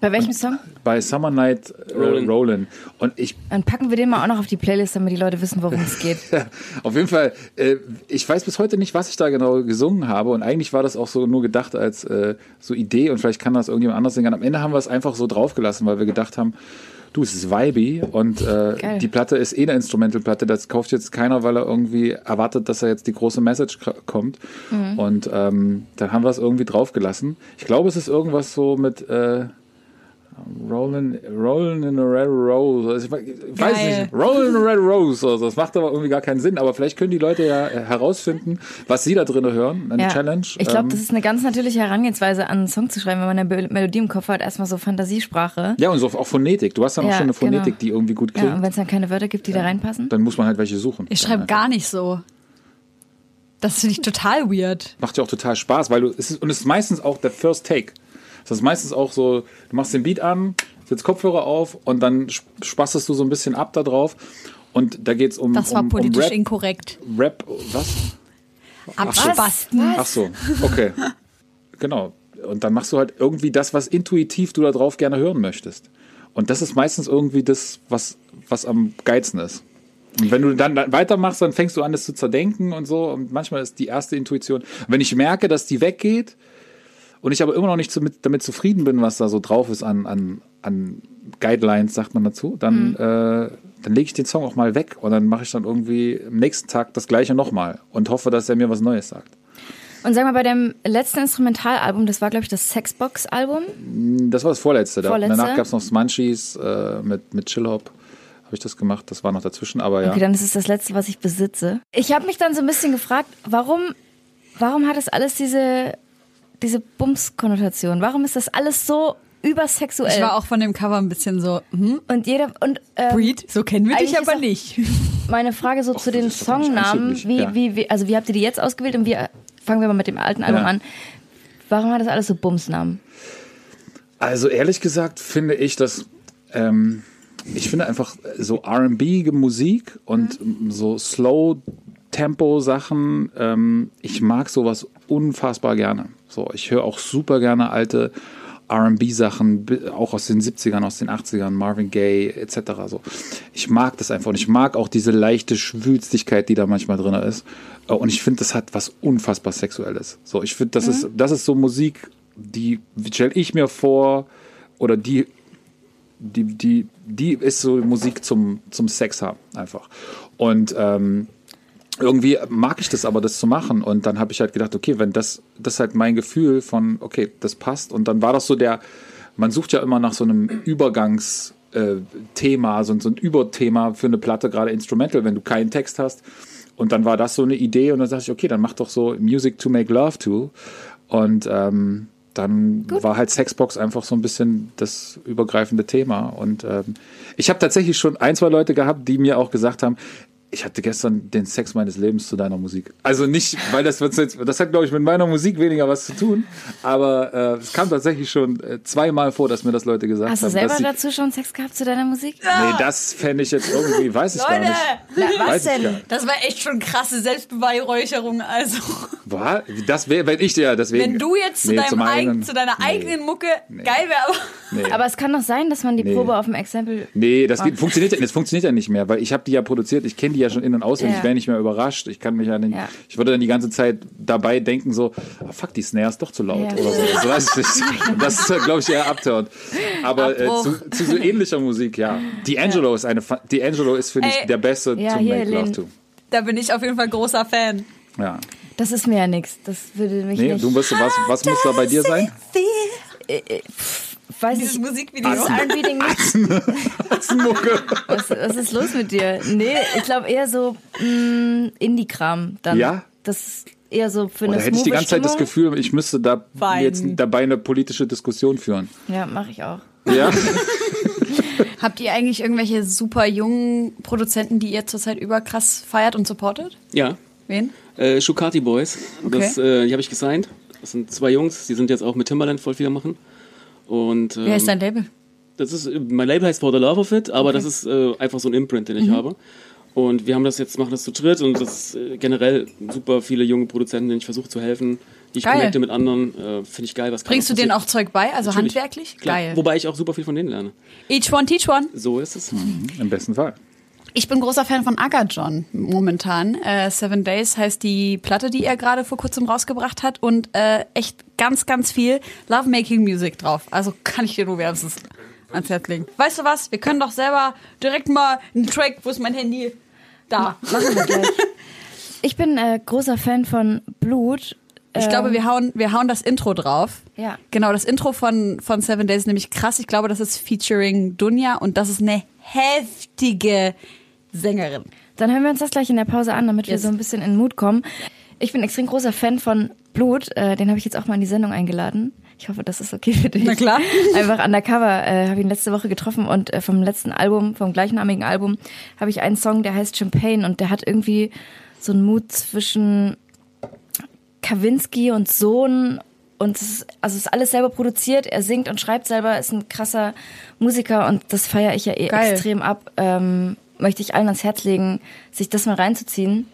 Bei welchem Song? bei Summer Night äh, Rollin'. Rollin'. Und ich Dann packen wir den mal auch noch auf die Playlist, damit die Leute wissen, worum es geht. Auf jeden Fall, äh, ich weiß bis heute nicht, was ich da genau gesungen habe und eigentlich war das auch so nur gedacht als äh, so Idee und vielleicht kann das irgendjemand anders singen. Am Ende haben wir es einfach so draufgelassen, weil wir gedacht haben, du, es ist vibey und äh, Geil. die Platte ist eh eine Instrumental-Platte, das kauft jetzt keiner, weil er irgendwie erwartet, dass er jetzt die große Message kommt und ähm, dann haben wir es irgendwie draufgelassen. Ich glaube, es ist irgendwas so mit äh, Rolling, rolling in a red rose. Also ich we- ich weiß Geil. nicht. Rolling in a red rose. Also das macht aber irgendwie gar keinen Sinn. Aber vielleicht können die Leute ja äh, herausfinden, was sie da drin hören. Eine Ja. Challenge. Ich glaube, Ähm, das ist eine ganz natürliche Herangehensweise, an einen Song zu schreiben, wenn man eine Melodie im Kopf hat. Erstmal so Fantasiesprache. ja, und so auch Phonetik. Du hast dann auch Ja, schon eine Phonetik, genau. die irgendwie gut Ja, klingt. und wenn es dann keine Wörter gibt, die da reinpassen. dann muss man halt welche suchen. Ich schreibe gar nicht so. Das finde ich total weird. Macht ja auch total Spaß, weil du, es ist, und es ist meistens auch der First Take. Das ist meistens auch so, du machst den Beat an, setzt Kopfhörer auf und dann sp- spastest du so ein bisschen ab da drauf. Und da geht's um, Das war um, politisch um Rap, inkorrekt. Rap, was? Abspasten. Ach so, okay. genau. Und dann machst du halt irgendwie das, was intuitiv du da drauf gerne hören möchtest. Und das ist meistens irgendwie das, was, was am geilsten ist. Und wenn du dann weitermachst, dann fängst du an, das zu zerdenken und so. Und manchmal ist die erste Intuition. Und wenn ich merke, dass die weggeht und ich aber immer noch nicht so mit, damit zufrieden bin, was da so drauf ist an, an, an Guidelines, sagt man dazu, dann, äh, dann lege ich den Song auch mal weg und dann mache ich dann irgendwie am nächsten Tag das gleiche nochmal und hoffe, dass er mir was Neues sagt. Und sag mal, bei dem letzten Instrumentalalbum, das war, glaube ich, das Sexbox-Album. Das war das vorletzte. Vorletzte? Danach gab es noch Smunchies äh, mit, mit Chillhop. Habe ich das gemacht. Das war noch dazwischen, aber ja. Okay, dann ist es das letzte, was ich besitze. Ich habe mich dann so ein bisschen gefragt, warum, warum hat das alles diese, diese Bums-Konnotation? Warum ist das alles so übersexuell? Ich war auch von dem Cover ein bisschen so, hm, und jeder und ähm, Breed, so kennen wir dich aber nicht. meine Frage so zu den Songnamen, wie, ja. wie, wie, also wie habt ihr die jetzt ausgewählt und wie fangen wir mal mit dem alten Album Ja. an? Warum hat das alles so Bumsnamen? Also ehrlich gesagt finde ich, dass ähm, ich finde einfach so R&B Musik und so Slow Tempo Sachen. Ähm, ich mag sowas unfassbar gerne. So, ich höre auch super gerne alte R&B Sachen, bi- auch aus den 70ern, aus den 80ern, Marvin Gaye etc. So, ich mag das einfach und ich mag auch diese leichte Schwülstigkeit, die da manchmal drin ist. Äh, Und ich finde, das hat was unfassbar Sexuelles. So, ich finde, das ist das ist so Musik, die stelle ich mir vor oder die die, die, die ist so Musik zum, zum Sex haben, einfach. Und ähm, irgendwie mag ich das aber, das zu machen. Und dann habe ich halt gedacht, okay, wenn das, das ist halt mein Gefühl von, okay, das passt. Und dann war das so der, man sucht ja immer nach so einem Übergangs- äh, Thema, so, so ein Überthema für eine Platte, gerade Instrumental, wenn du keinen Text hast. Und dann war das so eine Idee und dann dachte ich, okay, dann mach doch so Music to make love to. Und ähm, dann war halt Sexbox einfach so ein bisschen das übergreifende Thema. Und ähm, ich habe tatsächlich schon ein, zwei Leute gehabt, die mir auch gesagt haben, ich hatte gestern den Sex meines Lebens zu deiner Musik. Also nicht, weil das wird jetzt, das hat glaube ich mit meiner Musik weniger was zu tun, aber äh, es kam tatsächlich schon äh, zweimal vor, dass mir das Leute gesagt Hast du haben. selber dazu schon Sex gehabt zu deiner Musik? nee, das fände ich jetzt irgendwie, weiß ich gar Leute! nicht. Na, Weiß was gar denn? nicht. Das war echt schon krasse Selbstbeweihräucherung. Also, War? Das wäre, wenn ich dir deswegen. wenn du jetzt zu, Nee, deinem eigenen- zu deiner nee. eigenen Mucke geil wäre, aber. Nee. Aber es kann doch sein, dass man die Nee. Probe auf dem Exempel. Nee, das geht, funktioniert, ja- das funktioniert ja nicht mehr, weil ich habe die ja produziert, ich kenne die ja schon in- und auswendig, Ja. ich wäre nicht mehr überrascht. Ich kann mich ja nicht, Ja. ich würde dann die ganze Zeit dabei denken, so, ah, fuck, die Snare ist doch zu laut Ja. oder so. so weiß ich nicht. Und das ist, glaube ich, eher abturnt. Aber äh, zu, zu so ähnlicher Musik, ja. D'Angelo ist eine, Fa- D'Angelo ist, finde ich, der Beste Ja, hier, Make Love to. Da bin ich auf jeden Fall großer Fan. Ja. Das ist mir ja nichts. Das würde mich Nee, nicht. du musst, was, was muss da bei dir sein? Weiß Dieses ich. Musikvideo. Dieses R&B-Ding nicht. Mucke. Was, was ist los mit dir? Nee, ich glaube eher so mh, Indie-Kram dann. Ja? Das ist eher so für Oh, eine da hätte ich die ganze Zeit das Gefühl, ich müsste da Weinen. jetzt dabei eine politische Diskussion führen. Ja, mache ich auch. Ja? Habt ihr eigentlich irgendwelche super jungen Produzenten, die ihr zurzeit überkrass feiert und supportet? Ja, Wen? äh, Shukati Boys. Das, äh, die habe ich gesigned. Das sind zwei Jungs, die sind jetzt auch mit Timbaland voll viel machen. Und, ähm, Wer ist dein Label? Das ist, mein Label heißt For the Love of It, aber das ist äh, einfach so ein Imprint, den ich Mhm. habe. Und wir haben das jetzt, machen das zu dritt und das ist äh, generell super viele junge Produzenten, denen ich versuche zu helfen, die ich Geil. connecte mit anderen. Äh, Finde ich geil, was Bringst du denen auch Zeug bei, also Natürlich. handwerklich? Klar. Geil. Wobei ich auch super viel von denen lerne. Each one, teach one. So ist es. Im besten Fall. Ich bin großer Fan von Aga John momentan. Äh, Seven Days heißt die Platte, die er gerade vor kurzem rausgebracht hat und äh, echt ganz, ganz viel Lovemaking Music drauf. Also kann ich dir nur wärmstens ans Herz legen. Weißt du was? Wir können doch selber direkt mal einen Track, wo ist mein Handy? Da. Machen wir gleich. Ich bin äh, großer Fan von Blut. Ich glaube, wir hauen, wir hauen das Intro drauf. Ja. Genau, das Intro von, von Seven Days ist nämlich krass. Ich glaube, das ist featuring Dunja und das ist eine heftige Sängerin. Dann hören wir uns das gleich in der Pause an, damit wir Yes. so ein bisschen in den Mut kommen. Ich bin extrem großer Fan von Blut. Äh, den habe ich jetzt auch mal in die Sendung eingeladen. Ich hoffe, das ist okay für dich. Na klar. Einfach undercover äh, habe ihn letzte Woche getroffen und äh, vom letzten Album, vom gleichnamigen Album, habe ich einen Song, der heißt Champagne und der hat irgendwie so einen Mut zwischen Kawinski und Sohn und es ist, also es ist alles selber produziert. Er singt und schreibt selber, ist ein krasser Musiker und das feiere ich ja eh Geil. extrem ab. Ähm, möchte ich allen ans Herz legen, sich das mal reinzuziehen.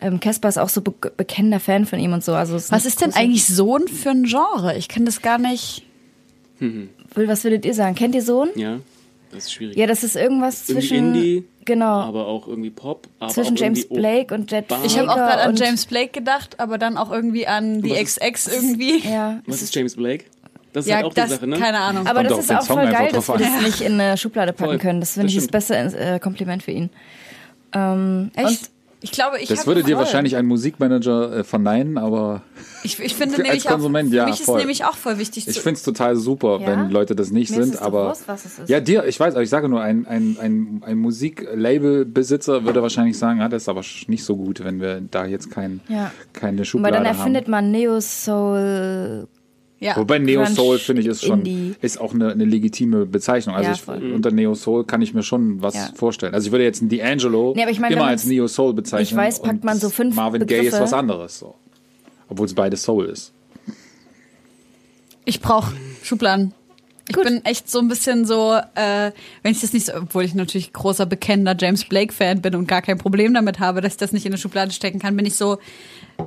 Ähm, Casper ist auch so be bekennender Fan von ihm und so. Also es Was ist denn eigentlich Sohn für ein Genre? Ich kenne das gar nicht. Will, was würdet ihr sagen? Kennt ihr Sohn? Ja, das ist schwierig. Ja, das ist irgendwas Irgendwie zwischen Indie, genau aber auch irgendwie Pop. Aber zwischen James irgendwie- Blake und Jet Bar. Ich habe auch gerade an James Blake gedacht, aber dann auch irgendwie an die ist- XX irgendwie. Ja, Was ist James Blake? Das ist Ja, halt auch die das, Sache, ne? keine Ahnung. aber das ist auch Song voll geil, dass wir das nicht in eine Schublade packen Voll. können. Das finde ich das beste äh, Kompliment für ihn. Ähm, Echt? Ich glaube, ich Das würde dir voll. wahrscheinlich ein Musikmanager äh, verneinen, aber Ich, ich finde nämlich als Konsument, auch, für ja, mich ist voll. nämlich auch voll wichtig ich finde es total super, Ja? wenn Leute das nicht Mir ist sind. aber bewusst, was es ist. ja, dir, ich weiß, aber ich sage nur, ein, ein, ein, ein Musiklabelbesitzer würde wahrscheinlich sagen, ah, das ist aber nicht so gut, wenn wir da jetzt kein, Ja. keine Weil Schublade dann erfindet haben. man Neo Soul. Ja. Wobei Neo Crunch, Soul finde ich ist schon Indie. ist auch eine, eine legitime Bezeichnung. Also Ja, ich, unter Neo Soul kann ich mir schon was Ja. vorstellen. Also ich würde jetzt einen D'Angelo Nee, ich meine, immer als Neo Soul bezeichnen. nicht weiß, packt man so fünf Marvin Gaye ist was anderes, so. obwohl es beides Soul ist. Ich brauche Schubladen. Ich bin echt so ein bisschen so, äh, wenn ich das nicht so, obwohl ich natürlich großer bekennender James Blake-Fan bin und gar kein Problem damit habe, dass ich das nicht in eine Schublade stecken kann, bin ich so,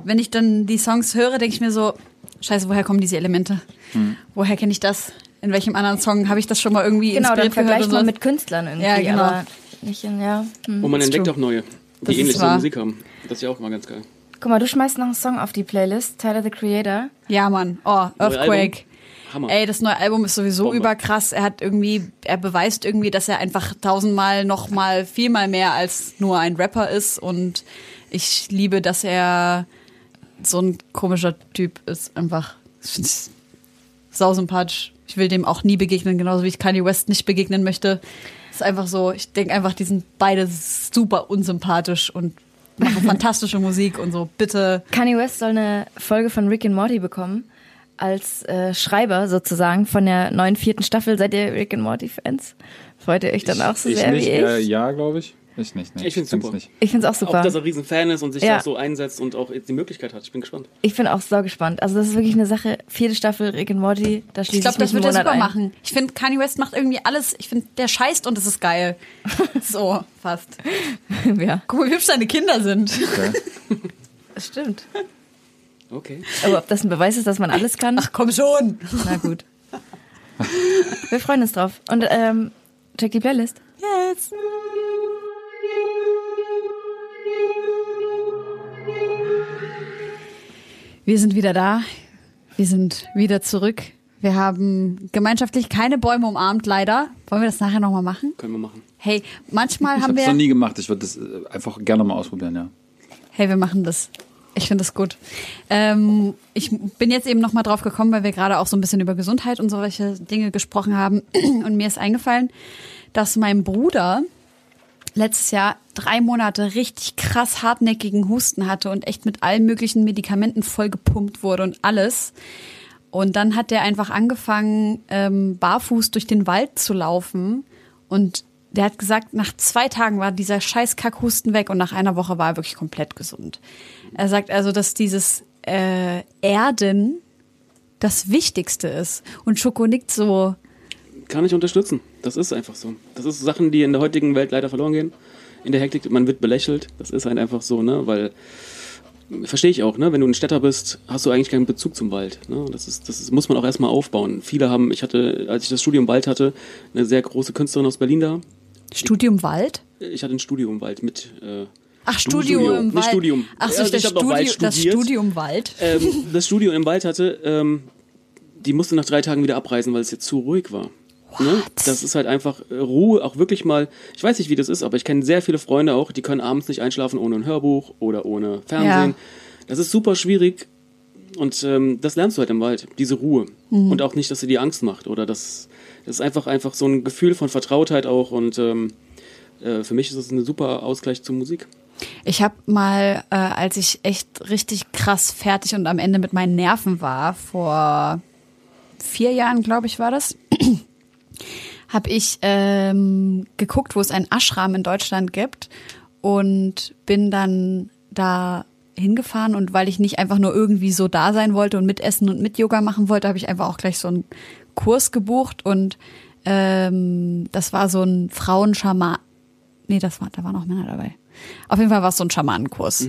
wenn ich dann die Songs höre, denke ich mir so, scheiße, woher kommen diese Elemente? Hm. Woher kenne ich das? In welchem anderen Song habe ich das schon mal irgendwie Genau, dann inspiriert gehört? vergleicht und man mit Künstlern irgendwie. Ja, genau. Aber nicht in, ja. Hm. Und man Ist entdeckt auch neue, Das die ist ähnliche. Musik haben. Das ist ja auch immer ganz geil. Guck mal, du schmeißt noch einen Song auf die Playlist, Tyler the Creator. Ja, Mann. Oh, Earthquake. Hammer. Ey, das neue Album ist sowieso Bombe. überkrass. Er hat irgendwie, er beweist irgendwie, dass er einfach tausendmal noch mal viel mal mehr als nur ein Rapper ist. Und ich liebe, dass er so ein komischer Typ ist. Einfach sausympathisch. Ich will dem auch nie begegnen, genauso wie ich Kanye West nicht begegnen möchte. ist einfach so, ich denke einfach, die sind beide super unsympathisch und machen fantastische Musik und so. Bitte. Kanye West soll eine Folge von Rick and Morty bekommen. Als äh, Schreiber sozusagen von der neuen vierten Staffel. Seid ihr Rick and Morty Fans? Freut ihr euch dann auch so ich sehr nicht, wie ich? Äh, ja, glaube ich. Ich nicht. Nee, Ich find's super. Nicht. Ich finde es auch super. Auch, dass er riesen Fan ist und sich Ja. da so einsetzt und auch jetzt die Möglichkeit hat. Ich bin gespannt. Ich bin auch so gespannt. Also das ist wirklich eine Sache. Vierte Staffel Rick and Morty, da schließe Ich glaube, das wird er super ein. machen. Ich finde, Kanye West macht irgendwie alles. Ich finde, der scheißt und es ist geil. so, fast. ja, Guck mal, wie hübsch seine Kinder sind. Okay. das stimmt. Okay. Aber ob das ein Beweis ist, dass man alles kann? Ach komm schon. Na gut. Wir freuen uns drauf. Und ähm, check die Playlist. Yes. Wir sind wieder da. Wir sind wieder zurück. Wir haben gemeinschaftlich keine Bäume umarmt, leider. Wollen wir das nachher nochmal machen? Können wir machen. Hey, manchmal Ich haben habe es wir. noch nie gemacht. Ich würde das äh, einfach gerne mal ausprobieren, ja. Hey, wir machen das. Ich finde das gut. Ähm, ich bin jetzt eben noch mal drauf gekommen, weil wir gerade auch so ein bisschen über Gesundheit und solche Dinge gesprochen haben. Und mir ist eingefallen, dass mein Bruder letztes Jahr drei Monate richtig krass hartnäckigen Husten hatte und echt mit allen möglichen Medikamenten vollgepumpt wurde und alles. Und dann hat der einfach angefangen, ähm, barfuß durch den Wald zu laufen. Und der hat gesagt, nach zwei Tagen war dieser scheiß Kackhusten weg und nach einer Woche war er wirklich komplett gesund. Er sagt also, dass dieses äh, Erden das Wichtigste ist. Und Schoko nickt so, Kann ich unterstützen. Das ist einfach so. Das ist Sachen, die in der heutigen Welt leider verloren gehen. In der Hektik, man wird belächelt. Das ist halt einfach so, ne? Weil, verstehe ich auch, ne? Wenn du ein Städter bist, hast du eigentlich keinen Bezug zum Wald. Ne? Das, ist, das ist, muss man auch erstmal aufbauen. Viele haben, ich hatte, als ich das Studium Wald hatte, eine sehr große Künstlerin aus Berlin da. Studium Wald? Ich hatte ein Studium Wald mit. Äh, Ach, Studio, Studium im nicht Wald. Studium. Ach so, also das, ich noch Wald Studio, das. Studium Wald. ähm, das Studio im Wald hatte, ähm, die musste nach drei Tagen wieder abreisen, weil es jetzt zu ruhig war. Ne? Das ist halt einfach äh, Ruhe, auch wirklich mal, ich weiß nicht, wie das ist, aber ich kenne sehr viele Freunde auch, die können abends nicht einschlafen ohne ein Hörbuch oder ohne Fernsehen. Ja. Das ist super schwierig und ähm, das lernst du halt im Wald, diese Ruhe. Mhm. Und auch nicht, dass sie dir Angst macht oder das, das ist einfach, einfach so ein Gefühl von Vertrautheit auch und ähm, äh, für mich ist es ein super Ausgleich zur Musik. Ich habe mal, äh, als ich echt richtig krass fertig und am Ende mit meinen Nerven war, vor vier Jahren, glaube ich, war das, habe ich ähm, geguckt, wo es einen Ashram in Deutschland gibt und bin dann da hingefahren und weil ich nicht einfach nur irgendwie so da sein wollte und mitessen und mit Yoga machen wollte, habe ich einfach auch gleich so einen Kurs gebucht und ähm, das war so ein Frauenschaman. Nee, das war, da waren auch Männer dabei. Auf jeden Fall war es so ein Schamanenkurs.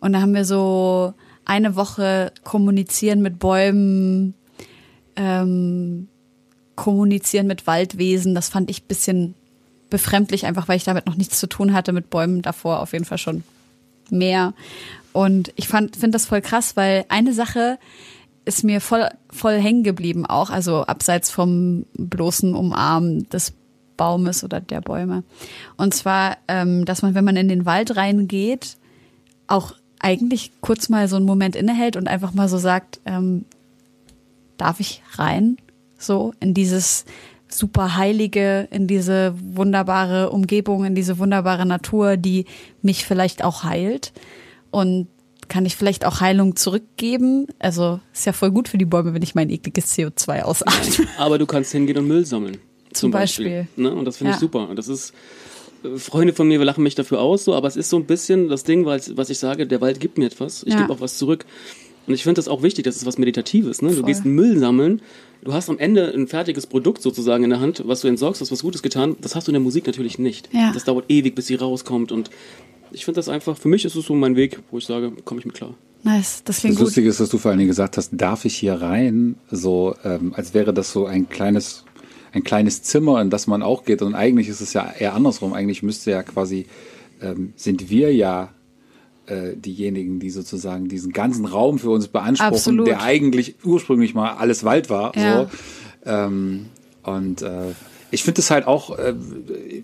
Und da haben wir so eine Woche kommunizieren mit Bäumen, ähm, kommunizieren mit Waldwesen. Das fand ich ein bisschen befremdlich, einfach weil ich damit noch nichts zu tun hatte mit Bäumen davor auf jeden Fall schon mehr. Und ich fand, finde das voll krass, weil eine Sache ist mir voll, voll hängen geblieben auch, also abseits vom bloßen Umarmen des Baumes oder der Bäume. Und zwar, ähm, dass man, wenn man in den Wald reingeht, auch eigentlich kurz mal so einen Moment innehält und einfach mal so sagt, ähm, darf ich rein? So in dieses super heilige, in diese wunderbare Umgebung, in diese wunderbare Natur, die mich vielleicht auch heilt. Und kann ich vielleicht auch Heilung zurückgeben? Also ist ja voll gut für die Bäume, wenn ich mein ekliges CO2 ausatme. Aber du kannst hingehen und Müll sammeln. Zum Zum Beispiel. Beispiel. Ne? Und das finde Ja. ich super. Und das ist, äh, Freunde von mir lachen mich dafür aus, so, aber es ist so ein bisschen das Ding, weil, was ich sage, der Wald gibt mir etwas. Ich Ja. gebe auch was zurück. Und ich finde das auch wichtig, das ist was Meditatives. Ne? Du gehst Müll sammeln, du hast am Ende ein fertiges Produkt sozusagen in der Hand, was du entsorgst, hast was Gutes getan. Das hast du in der Musik natürlich nicht. Ja. Das dauert ewig, bis sie rauskommt. Und ich finde das einfach, für mich ist es so mein Weg, wo ich sage, komme ich mit klar. Nice, das Das klingt gut. Lustige ist, dass du vor allen Dingen gesagt hast, darf ich hier rein? So, ähm, als wäre das so ein kleines, ein kleines Zimmer, in das man auch geht. Und eigentlich ist es ja eher andersrum. Eigentlich müsste ja quasi, ähm, sind wir ja äh, diejenigen, die sozusagen diesen ganzen Raum für uns beanspruchen, Absolut. der eigentlich ursprünglich mal alles Wald war. Ja. So. Ähm, und äh, ich finde es halt auch, äh,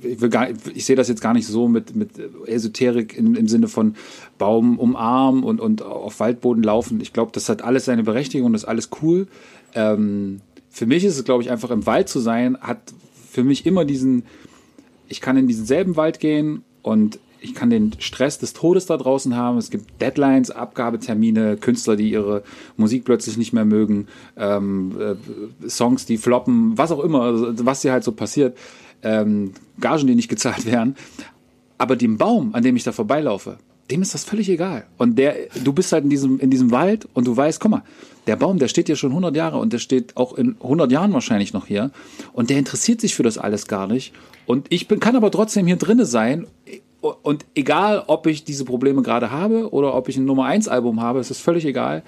ich, gar, ich sehe das jetzt gar nicht so mit, mit Esoterik im, im Sinne von Baum umarmen und, und auf Waldboden laufen. Ich glaube, das hat alles seine Berechtigung, das ist alles cool. Ähm, für mich ist es, glaube ich, einfach im Wald zu sein, hat für mich immer diesen, ich kann in diesen selben Wald gehen und ich kann den Stress des Todes da draußen haben. Es gibt Deadlines, Abgabetermine, Künstler, die ihre Musik plötzlich nicht mehr mögen, ähm, äh, Songs, die floppen, was auch immer, also was dir halt so passiert, ähm, Gagen, die nicht gezahlt werden. Aber dem Baum, an dem ich da vorbeilaufe, dem ist das völlig egal. Und der, du bist halt in diesem, in diesem Wald und du weißt, guck mal, der Baum, der steht hier schon 100 Jahre und der steht auch in 100 Jahren wahrscheinlich noch hier. Und der interessiert sich für das alles gar nicht. Und ich bin, kann aber trotzdem hier drinne sein. Und egal, ob ich diese Probleme gerade habe oder ob ich ein Nummer 1 Album habe, es ist völlig egal.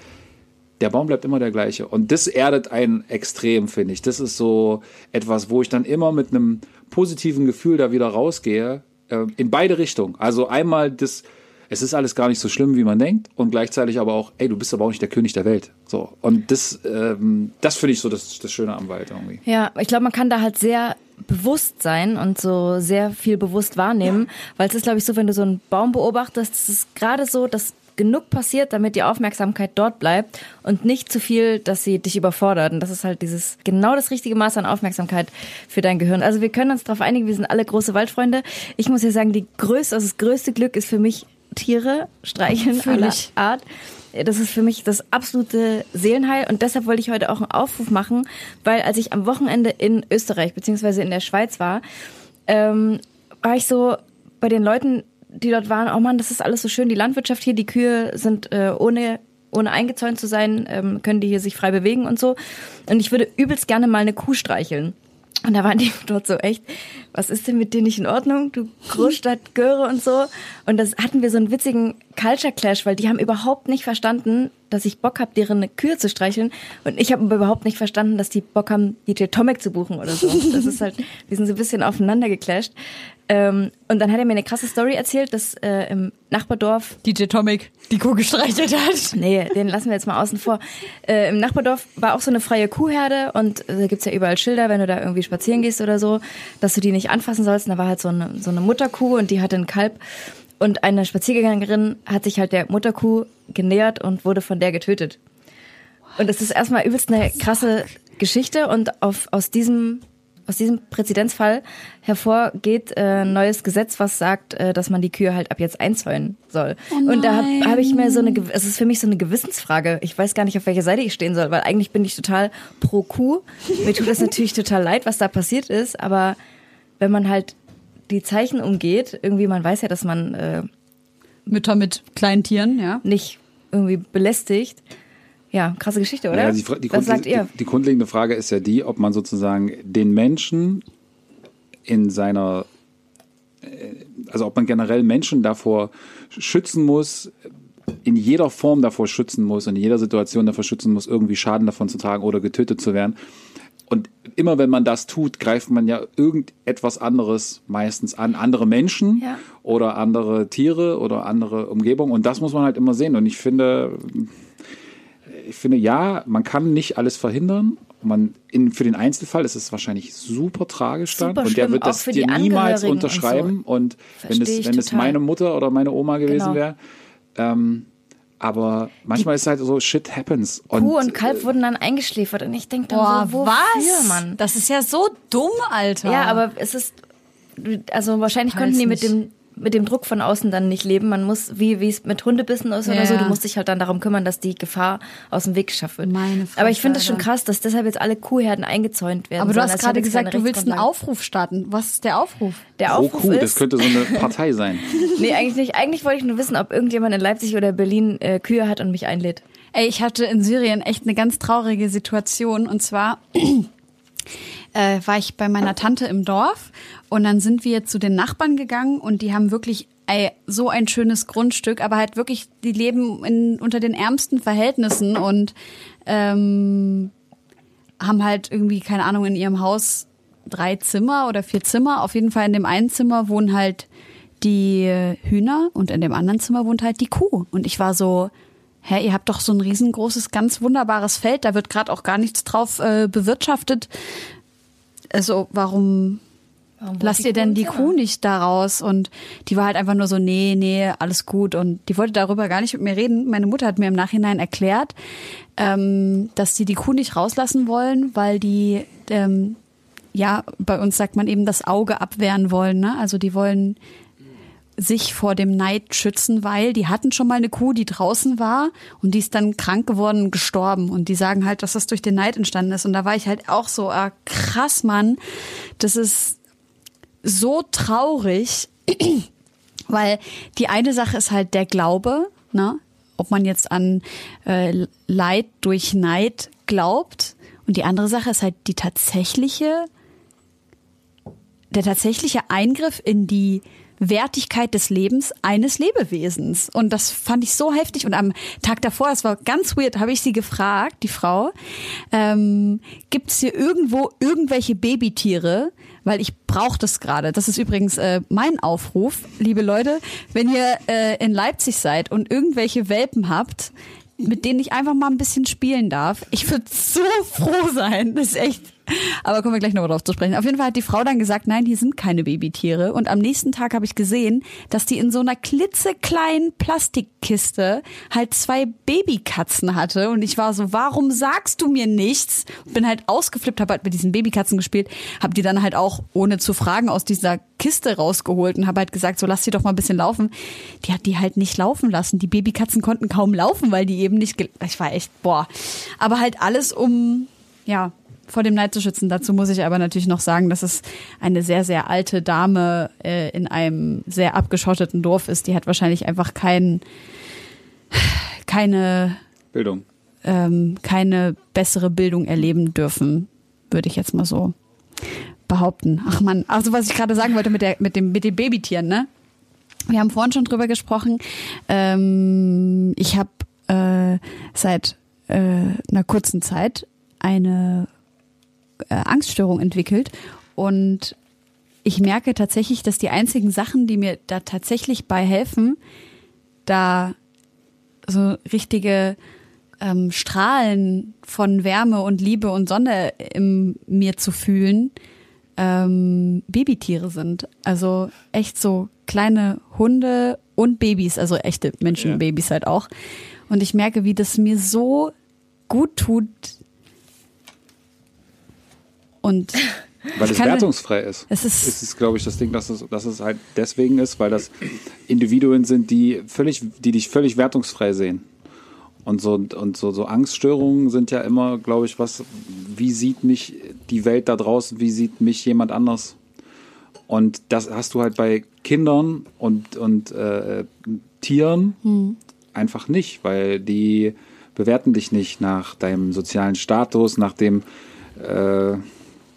Der Baum bleibt immer der gleiche. Und das erdet einen extrem, finde ich. Das ist so etwas, wo ich dann immer mit einem positiven Gefühl da wieder rausgehe. Äh, in beide Richtungen. Also einmal das, es ist alles gar nicht so schlimm, wie man denkt, und gleichzeitig aber auch, ey, du bist aber auch nicht der König der Welt. So. Und das, ähm, das finde ich so das, das Schöne am Wald irgendwie. Ja, ich glaube, man kann da halt sehr bewusst sein und so sehr viel bewusst wahrnehmen, weil es ist, glaube ich, so, wenn du so einen Baum beobachtest, es ist gerade so, dass genug passiert, damit die Aufmerksamkeit dort bleibt und nicht zu viel, dass sie dich überfordert. Und das ist halt dieses genau das richtige Maß an Aufmerksamkeit für dein Gehirn. Also wir können uns darauf einigen, wir sind alle große Waldfreunde. Ich muss ja sagen, die größte, also das größte Glück ist für mich Tiere streicheln aller Art. Das ist für mich das absolute Seelenheil und deshalb wollte ich heute auch einen Aufruf machen, weil als ich am Wochenende in Österreich beziehungsweise in der Schweiz war, ähm, war ich so bei den Leuten, die dort waren, oh Mann, das ist alles so schön, die Landwirtschaft hier, die Kühe sind äh, ohne ohne eingezäunt zu sein, ähm, können die hier sich frei bewegen und so. Und ich würde übelst gerne mal eine Kuh streicheln. Und da waren die dort so echt, was ist denn mit dir nicht in Ordnung? Du Großstadt Göre und so. Und das hatten wir so einen witzigen Culture Clash, weil die haben überhaupt nicht verstanden, dass ich Bock habe, deren Kühe zu streicheln. Und ich habe überhaupt nicht verstanden, dass die Bock haben, DJ Tomek zu buchen oder so. Das ist halt, wir sind so ein bisschen aufeinander geclasht. Ähm, und dann hat er mir eine krasse Story erzählt, dass äh, im Nachbardorf DJ Tomek die Kuh gestreichelt hat. Nee, den lassen wir jetzt mal außen vor. Äh, Im Nachbardorf war auch so eine freie Kuhherde und äh, da gibt's ja überall Schilder, wenn du da irgendwie spazieren gehst oder so, dass du die nicht anfassen sollst. Und da war halt so eine, so eine Mutterkuh und die hatte ein Kalb. Und eine Spaziergängerin hat sich halt der Mutterkuh genähert und wurde von der getötet. Und das ist erstmal übelst eine krasse Geschichte und auf, aus diesem aus diesem Präzedenzfall hervorgeht äh, ein neues Gesetz, was sagt, äh, dass man die Kühe halt ab jetzt einzäunen soll. Oh und da habe hab ich mir so eine, es ist für mich so eine Gewissensfrage. Ich weiß gar nicht, auf welcher Seite ich stehen soll, weil eigentlich bin ich total pro Kuh. Mir tut das natürlich total leid, was da passiert ist, aber wenn man halt die Zeichen umgeht, irgendwie, man weiß ja, dass man äh, Mütter mit kleinen Tieren, ja. nicht irgendwie belästigt. Ja, krasse Geschichte, oder? Ja, die, die, was sagt ihr? Die, die grundlegende Frage ist ja die, ob man sozusagen den Menschen in seiner, äh, also ob man generell Menschen davor schützen muss, in jeder Form davor schützen muss und in jeder Situation davor schützen muss, irgendwie Schaden davon zu tragen oder getötet zu werden. Und immer wenn man das tut, greift man ja irgendetwas anderes meistens an. Andere Menschen Ja. oder andere Tiere oder andere Umgebung. Und das muss man halt immer sehen. Und ich finde, ich finde, ja, man kann nicht alles verhindern. Man, in, für den Einzelfall ist es wahrscheinlich super tragisch dann. Super und der schlimm, wird das dir niemals Angehörigen und unterschreiben. Und, wenn es, wenn es meine Mutter oder meine Oma gewesen Genau. wäre. Ähm, aber manchmal ist es halt so, shit happens. Und, Kuh und Kalb wurden dann eingeschläfert und ich denke dann Boah, so, wofür, was? Mann? Das ist ja so dumm, Alter. Ja, aber es ist, also wahrscheinlich konnten die mit nicht. dem, mit dem Druck von außen dann nicht leben. Man muss, wie, wie es mit Hundebissen ist oder Ja. so, du musst dich halt dann darum kümmern, dass die Gefahr aus dem Weg geschafft wird. Meine aber ich finde es schon krass, dass deshalb jetzt alle Kuhherden eingezäunt werden. Aber du sollen, hast gerade gesagt, du willst einen. Aufruf starten. Was ist der Aufruf? Der Pro Aufruf Kuh, ist, das könnte so eine Partei sein. nee, eigentlich nicht. Eigentlich wollte ich nur wissen, ob irgendjemand in Leipzig oder Berlin äh, Kühe hat und mich einlädt. Ey, ich hatte in Syrien echt eine ganz traurige Situation. Und zwar äh, war ich bei meiner Tante im Dorf und dann sind wir zu den Nachbarn gegangen und die haben wirklich ey, so ein schönes Grundstück, aber halt wirklich, die leben in, unter den ärmsten Verhältnissen und ähm, haben halt irgendwie, keine Ahnung, in ihrem Haus drei Zimmer oder vier Zimmer. Auf jeden Fall in dem einen Zimmer wohnen halt die Hühner und in dem anderen Zimmer wohnt halt die Kuh. Und ich war so, hä, ihr habt doch so ein riesengroßes, ganz wunderbares Feld, da wird gerade auch gar nichts drauf äh, bewirtschaftet. Also warum Warum lasst ihr denn die? Kuh nicht da raus? Und die war halt einfach nur so, nee, nee, alles gut. Und die wollte darüber gar nicht mit mir reden. Meine Mutter hat mir im Nachhinein erklärt, ähm, dass sie die Kuh nicht rauslassen wollen, weil die, ähm, ja, bei uns sagt man eben das Auge abwehren wollen. Ne? Also die wollen sich vor dem Neid schützen, weil die hatten schon mal eine Kuh, die draußen war und die ist dann krank geworden und gestorben. Und die sagen halt, dass das durch den Neid entstanden ist. Und da war ich halt auch so, ah, krass, Mann, das ist so traurig. Weil die eine Sache ist halt der Glaube, ne? ob man jetzt an äh, Leid durch Neid glaubt. Und die andere Sache ist halt die tatsächliche, der tatsächliche Eingriff in die Wertigkeit des Lebens eines Lebewesens. Und das fand ich so heftig. Und am Tag davor, es war ganz weird, habe ich sie gefragt, die Frau, ähm, gibt es hier irgendwo irgendwelche Babytiere? Weil ich brauche das gerade. Das ist übrigens äh, mein Aufruf, liebe Leute. Wenn ihr äh, in Leipzig seid und irgendwelche Welpen habt, mit denen ich einfach mal ein bisschen spielen darf. Ich würde so froh sein. Das ist echt aber kommen wir gleich noch drauf zu sprechen. Auf jeden Fall hat die Frau dann gesagt, nein, hier sind keine Babytiere. Und am nächsten Tag habe ich gesehen, dass die in so einer klitzekleinen Plastikkiste halt zwei Babykatzen hatte. Und ich war so, warum sagst du mir nichts? Bin halt ausgeflippt, habe halt mit diesen Babykatzen gespielt, habe die dann halt auch ohne zu fragen aus dieser Kiste rausgeholt und habe halt gesagt, so lass sie doch mal ein bisschen laufen. Die hat die halt nicht laufen lassen. Die Babykatzen konnten kaum laufen, weil die eben nicht. Ich war echt boah. Aber halt alles um ja vor dem Neid zu schützen. Dazu muss ich aber natürlich noch sagen, dass es eine sehr, sehr alte Dame äh, in einem sehr abgeschotteten Dorf ist. Die hat wahrscheinlich einfach kein, keine Bildung. Ähm, keine bessere Bildung erleben dürfen, würde ich jetzt mal so behaupten. Ach man, also was ich gerade sagen wollte mit der mit dem mit den Babytieren, ne? Wir haben vorhin schon drüber gesprochen. Ähm, ich habe äh, seit äh, einer kurzen Zeit eine äh, Angststörung entwickelt und ich merke tatsächlich, dass die einzigen Sachen, die mir da tatsächlich bei helfen, da so richtige ähm, Strahlen von Wärme und Liebe und Sonne in mir zu fühlen, ähm, Babytiere sind. Also echt so kleine Hunde und Babys, also echte Menschenbabys ja. halt auch. Und ich merke, wie das mir so gut tut, und weil es wertungsfrei ist. Es ist, ist es, glaube ich, das Ding, dass es, dass es halt deswegen ist, weil das Individuen sind, die völlig, die dich völlig wertungsfrei sehen. Und so, und so, so Angststörungen sind ja immer, glaube ich, was, wie sieht mich die Welt da draußen, wie sieht mich jemand anders? Und das hast du halt bei Kindern und, und äh, Tieren hm. einfach nicht, weil die bewerten dich nicht nach deinem sozialen Status, nach dem, äh,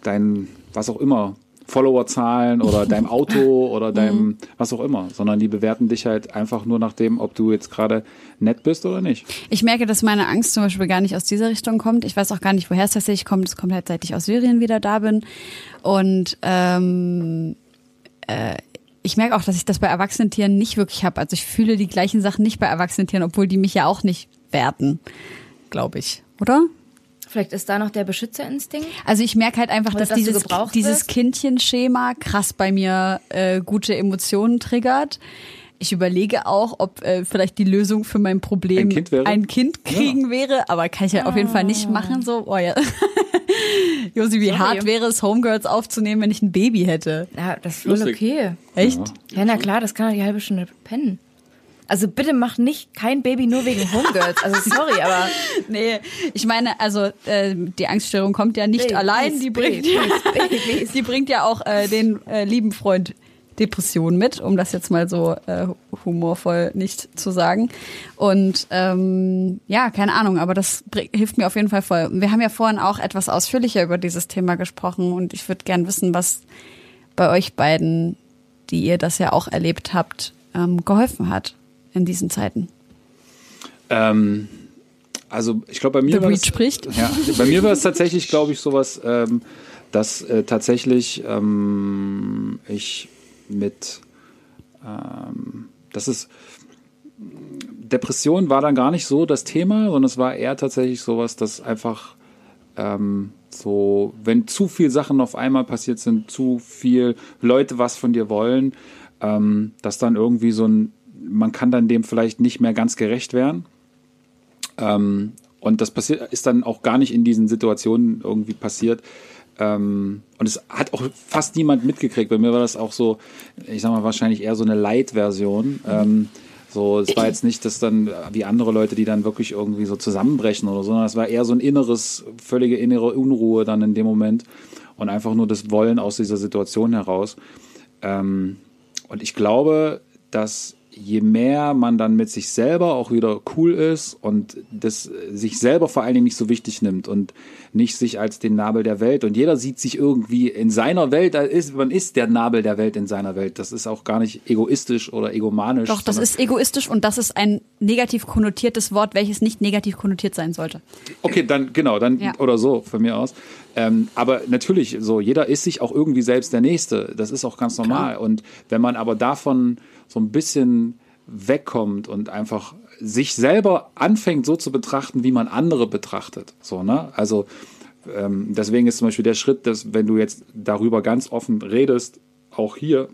dein, was auch immer, Followerzahlen oder deinem Auto oder deinem, mhm. was auch immer, sondern die bewerten dich halt einfach nur nach dem, ob du jetzt gerade nett bist oder nicht. Ich merke, dass meine Angst zum Beispiel gar nicht aus dieser Richtung kommt. Ich weiß auch gar nicht, woher es tatsächlich kommt. Es kommt halt, seit ich aus Syrien wieder da bin. Und ähm, äh, ich merke auch, dass ich das bei erwachsenen Tieren nicht wirklich habe. Also ich fühle die gleichen Sachen nicht bei erwachsenen Tieren, obwohl die mich ja auch nicht werten, glaube ich, oder? Vielleicht ist da noch der Beschützerinstinkt. Also ich merke halt einfach, dass, dass dieses, dieses Kindchenschema krass bei mir äh, gute Emotionen triggert. Ich überlege auch, ob äh, vielleicht die Lösung für mein Problem ein Kind, ein kind kriegen ja. wäre, aber kann ich ja auf jeden Fall nicht machen. So, oh ja. Josi, wie Sorry. hart wäre es, Homegirls aufzunehmen, wenn ich ein Baby hätte? Ja, das ist wohl okay. Echt? Ja, na klar, das kann doch die halbe Stunde pennen. Also bitte mach nicht kein Baby nur wegen Homegirls. Also sorry, aber nee, ich meine, also äh, die Angststörung kommt ja nicht Babys, allein, die bringt Babys, die bringt ja auch äh, den äh, lieben Freund Depression mit, um das jetzt mal so äh, humorvoll nicht zu sagen. Und ähm, ja, keine Ahnung, aber das hilft mir auf jeden Fall voll. Wir haben ja vorhin auch etwas ausführlicher über dieses Thema gesprochen und ich würde gern wissen, was bei euch beiden, die ihr das ja auch erlebt habt, ähm, geholfen hat in diesen Zeiten? Ähm, also ich glaube, bei mir The war es, spricht. Ja, bei mir war es tatsächlich, glaube ich, sowas, ähm, dass äh, tatsächlich ähm, ich mit, ähm, das ist Depression war dann gar nicht so das Thema, sondern es war eher tatsächlich sowas, dass einfach ähm, so, wenn zu viele Sachen auf einmal passiert sind, zu viel Leute was von dir wollen, ähm, dass dann irgendwie so ein man kann dann dem vielleicht nicht mehr ganz gerecht werden. Ähm, und das passiert, ist dann auch gar nicht in diesen Situationen irgendwie passiert. Ähm, und es hat auch fast niemand mitgekriegt. Bei mir war das auch so, ich sag mal, wahrscheinlich eher so eine Light-Version. Ähm, so, es war jetzt nicht, dass dann wie andere Leute, die dann wirklich irgendwie so zusammenbrechen oder so, sondern es war eher so ein inneres, völlige innere Unruhe dann in dem Moment und einfach nur das Wollen aus dieser Situation heraus. Ähm, und ich glaube, dass je mehr man dann mit sich selber auch wieder cool ist und das sich selber vor allen Dingen nicht so wichtig nimmt und nicht sich als den Nabel der Welt und jeder sieht sich irgendwie in seiner Welt, ist, man ist der Nabel der Welt in seiner Welt. Das ist auch gar nicht egoistisch oder egomanisch. Doch, das ist egoistisch und das ist ein negativ konnotiertes Wort, welches nicht negativ konnotiert sein sollte. Okay, dann genau, dann Ja. oder so von mir aus. Ähm, aber natürlich, so jeder ist sich auch irgendwie selbst der Nächste. Das ist auch ganz normal. Und wenn man aber davon so ein bisschen wegkommt und einfach sich selber anfängt so zu betrachten, wie man andere betrachtet, so ne, also ähm, deswegen ist zum Beispiel der Schritt, dass wenn du jetzt darüber ganz offen redest, auch hier,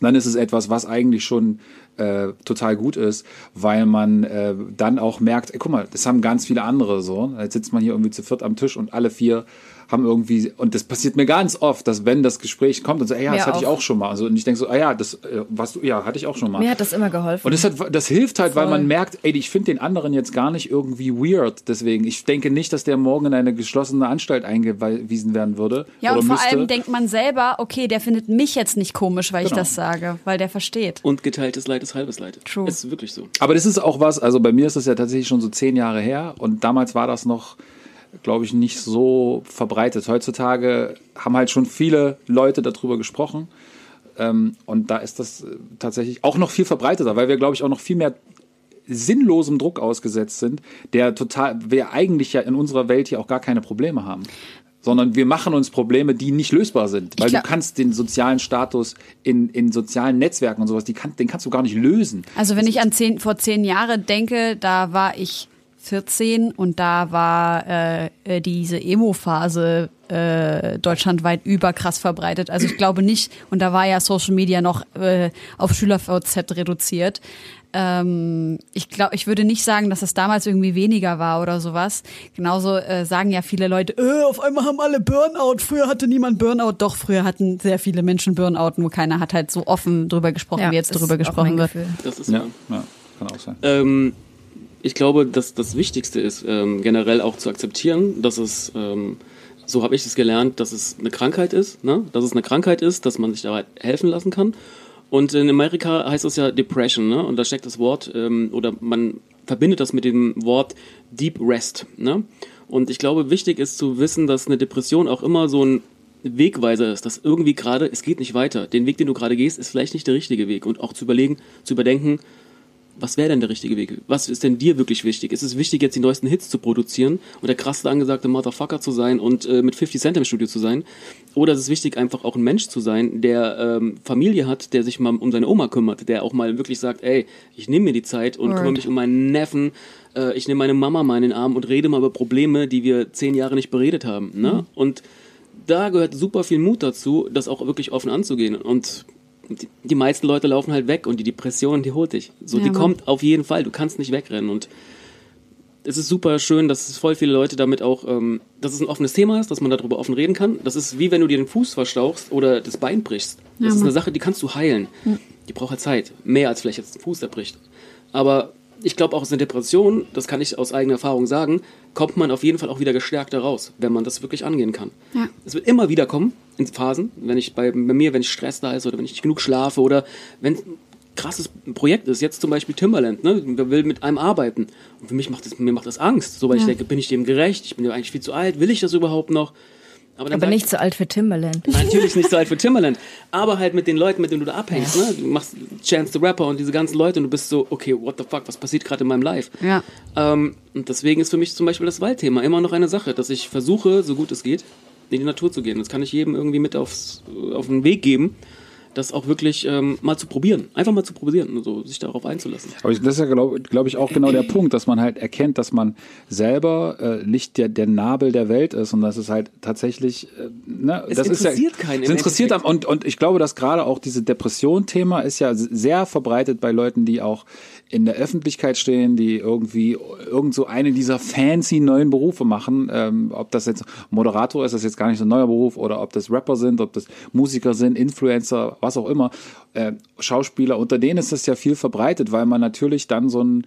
dann ist es etwas, was eigentlich schon äh, total gut ist, weil man äh, dann auch merkt, ey, guck mal, das haben ganz viele andere so. Jetzt sitzt man hier irgendwie zu viert am Tisch und alle vier haben irgendwie, und das passiert mir ganz oft, dass wenn das Gespräch kommt und so, ey, ja, Mir das hatte ich auch. auch schon mal. Also, und ich denke so, ah ja, das, äh, was du, ja, hatte ich auch schon mal. Mir hat das immer geholfen. Und das, hat, das hilft halt, weil Voll. man merkt, ey, ich finde den anderen jetzt gar nicht irgendwie weird. Deswegen, ich denke nicht, dass der morgen in eine geschlossene Anstalt eingewiesen werden würde. Ja, oder und vor müsste. allem denkt man selber, okay, der findet mich jetzt nicht komisch, weil ich Genau. das sage, weil der versteht. Und geteiltes Leid ist halbes Leid. True. Es ist wirklich so. Aber das ist auch was, also bei mir ist das ja tatsächlich schon so zehn Jahre her und damals war das noch, glaube ich, nicht so verbreitet. Heutzutage haben halt schon viele Leute darüber gesprochen ähm, und da ist das äh, tatsächlich auch noch viel verbreiteter, weil wir, glaube ich, auch noch viel mehr sinnlosem Druck ausgesetzt sind, der total, wir eigentlich ja in unserer Welt hier auch gar keine Probleme haben. Sondern wir machen uns Probleme, die nicht lösbar sind. Weil du glaub- kannst den sozialen Status in, in sozialen Netzwerken und sowas, kann, den kannst du gar nicht lösen. Also wenn ich an zehn, vor zehn Jahren denke, da war ich 14 und da war äh, äh, diese Emo-Phase äh, deutschlandweit überkrass verbreitet. Also ich glaube nicht, und da war ja Social Media noch äh, auf SchülerVZ reduziert. Ähm, ich glaube, ich würde nicht sagen, dass es damals irgendwie weniger war oder sowas. Genauso äh, sagen ja viele Leute, äh, auf einmal haben alle Burnout. Früher hatte niemand Burnout. Doch, früher hatten sehr viele Menschen Burnout, nur keiner hat halt so offen drüber gesprochen, wie jetzt drüber gesprochen wird. Gefühl. Das ist Ja, ja. ja kann auch sein. Ähm, ich glaube, dass das Wichtigste ist, ähm, generell auch zu akzeptieren, dass es, ähm, so habe ich es gelernt, dass es eine Krankheit ist, ne? dass es eine Krankheit ist, dass man sich dabei helfen lassen kann. Und in Amerika heißt es ja Depression, ne? und da steckt das Wort, ähm, oder man verbindet das mit dem Wort Deep Rest. Ne? Und ich glaube, wichtig ist zu wissen, dass eine Depression auch immer so ein Wegweiser ist, dass irgendwie gerade, es geht nicht weiter. Den Weg, den du gerade gehst, ist vielleicht nicht der richtige Weg. Und auch zu überlegen, zu überdenken, was wäre denn der richtige Weg? Was ist denn dir wirklich wichtig? Ist es wichtig, jetzt die neuesten Hits zu produzieren und der krasse angesagte Motherfucker zu sein und äh, mit 50 Cent im Studio zu sein? Oder ist es wichtig, einfach auch ein Mensch zu sein, der ähm, Familie hat, der sich mal um seine Oma kümmert, der auch mal wirklich sagt, ey, ich nehme mir die Zeit und Word. kümmere mich um meinen Neffen, äh, ich nehme meine Mama mal in den Arm und rede mal über Probleme, die wir zehn Jahre nicht beredet haben. Ne? Und da gehört super viel Mut dazu, das auch wirklich offen anzugehen. Und die, meisten Leute laufen halt weg und die Depression, die holt dich. So, Ja, die kommt auf jeden Fall. Du kannst nicht wegrennen. Und es ist super schön, dass es voll viele Leute damit auch, ähm, dass es ein offenes Thema ist, dass man darüber offen reden kann. Das ist wie wenn du dir den Fuß verstauchst oder das Bein brichst. Das Ja, ist eine. Sache, die kannst du heilen. Die braucht halt Zeit. Mehr als vielleicht jetzt ein Fuß, der bricht. Aber ich glaube auch aus einer Depression, das kann ich aus eigener Erfahrung sagen, kommt man auf jeden Fall auch wieder gestärkt raus, wenn man das wirklich angehen kann. Ja. Es wird immer wieder kommen in Phasen, wenn ich bei, bei mir, wenn ich Stress da ist oder wenn ich nicht genug schlafe oder wenn ein krasses Projekt ist, jetzt zum Beispiel Timberland, ne, wer will mit einem arbeiten. Und für mich macht das, mir macht das Angst, so weil ich Ja. denke, bin ich dem gerecht? Ich bin ja eigentlich viel zu alt, will ich das überhaupt noch? Aber sag nicht ich, so alt für Timberland. Natürlich nicht so alt für Timberland, aber halt mit den Leuten, mit denen du da abhängst. Ne? Du machst Chance the Rapper und diese ganzen Leute und du bist so, okay, what the fuck, was passiert gerade in meinem Life? Ja. Ähm, und deswegen ist für mich zum Beispiel das Waldthema immer noch eine Sache, dass ich versuche, so gut es geht, in die Natur zu gehen. Das kann ich jedem irgendwie mit aufs, auf den Weg geben, das auch wirklich ähm, mal zu probieren. Einfach mal zu probieren und so, sich darauf einzulassen. Aber das ist ja, glaube glaub ich, auch genau der Punkt, dass man halt erkennt, dass man selber äh, nicht der, der Nabel der Welt ist und dass es halt tatsächlich, äh, ne, Es das ist ja, interessiert keinen Es interessiert am, und, und ich glaube, dass gerade auch diese Depression-Thema ist ja sehr verbreitet bei Leuten, die auch in der Öffentlichkeit stehen, die irgendwie irgend so eine dieser fancy neuen Berufe machen. Ähm, ob das jetzt Moderator ist, das ist jetzt gar nicht so ein neuer Beruf, oder ob das Rapper sind, ob das Musiker sind, Influencer, was auch immer, äh, Schauspieler. Unter denen ist das ja viel verbreitet, weil man natürlich dann so ein,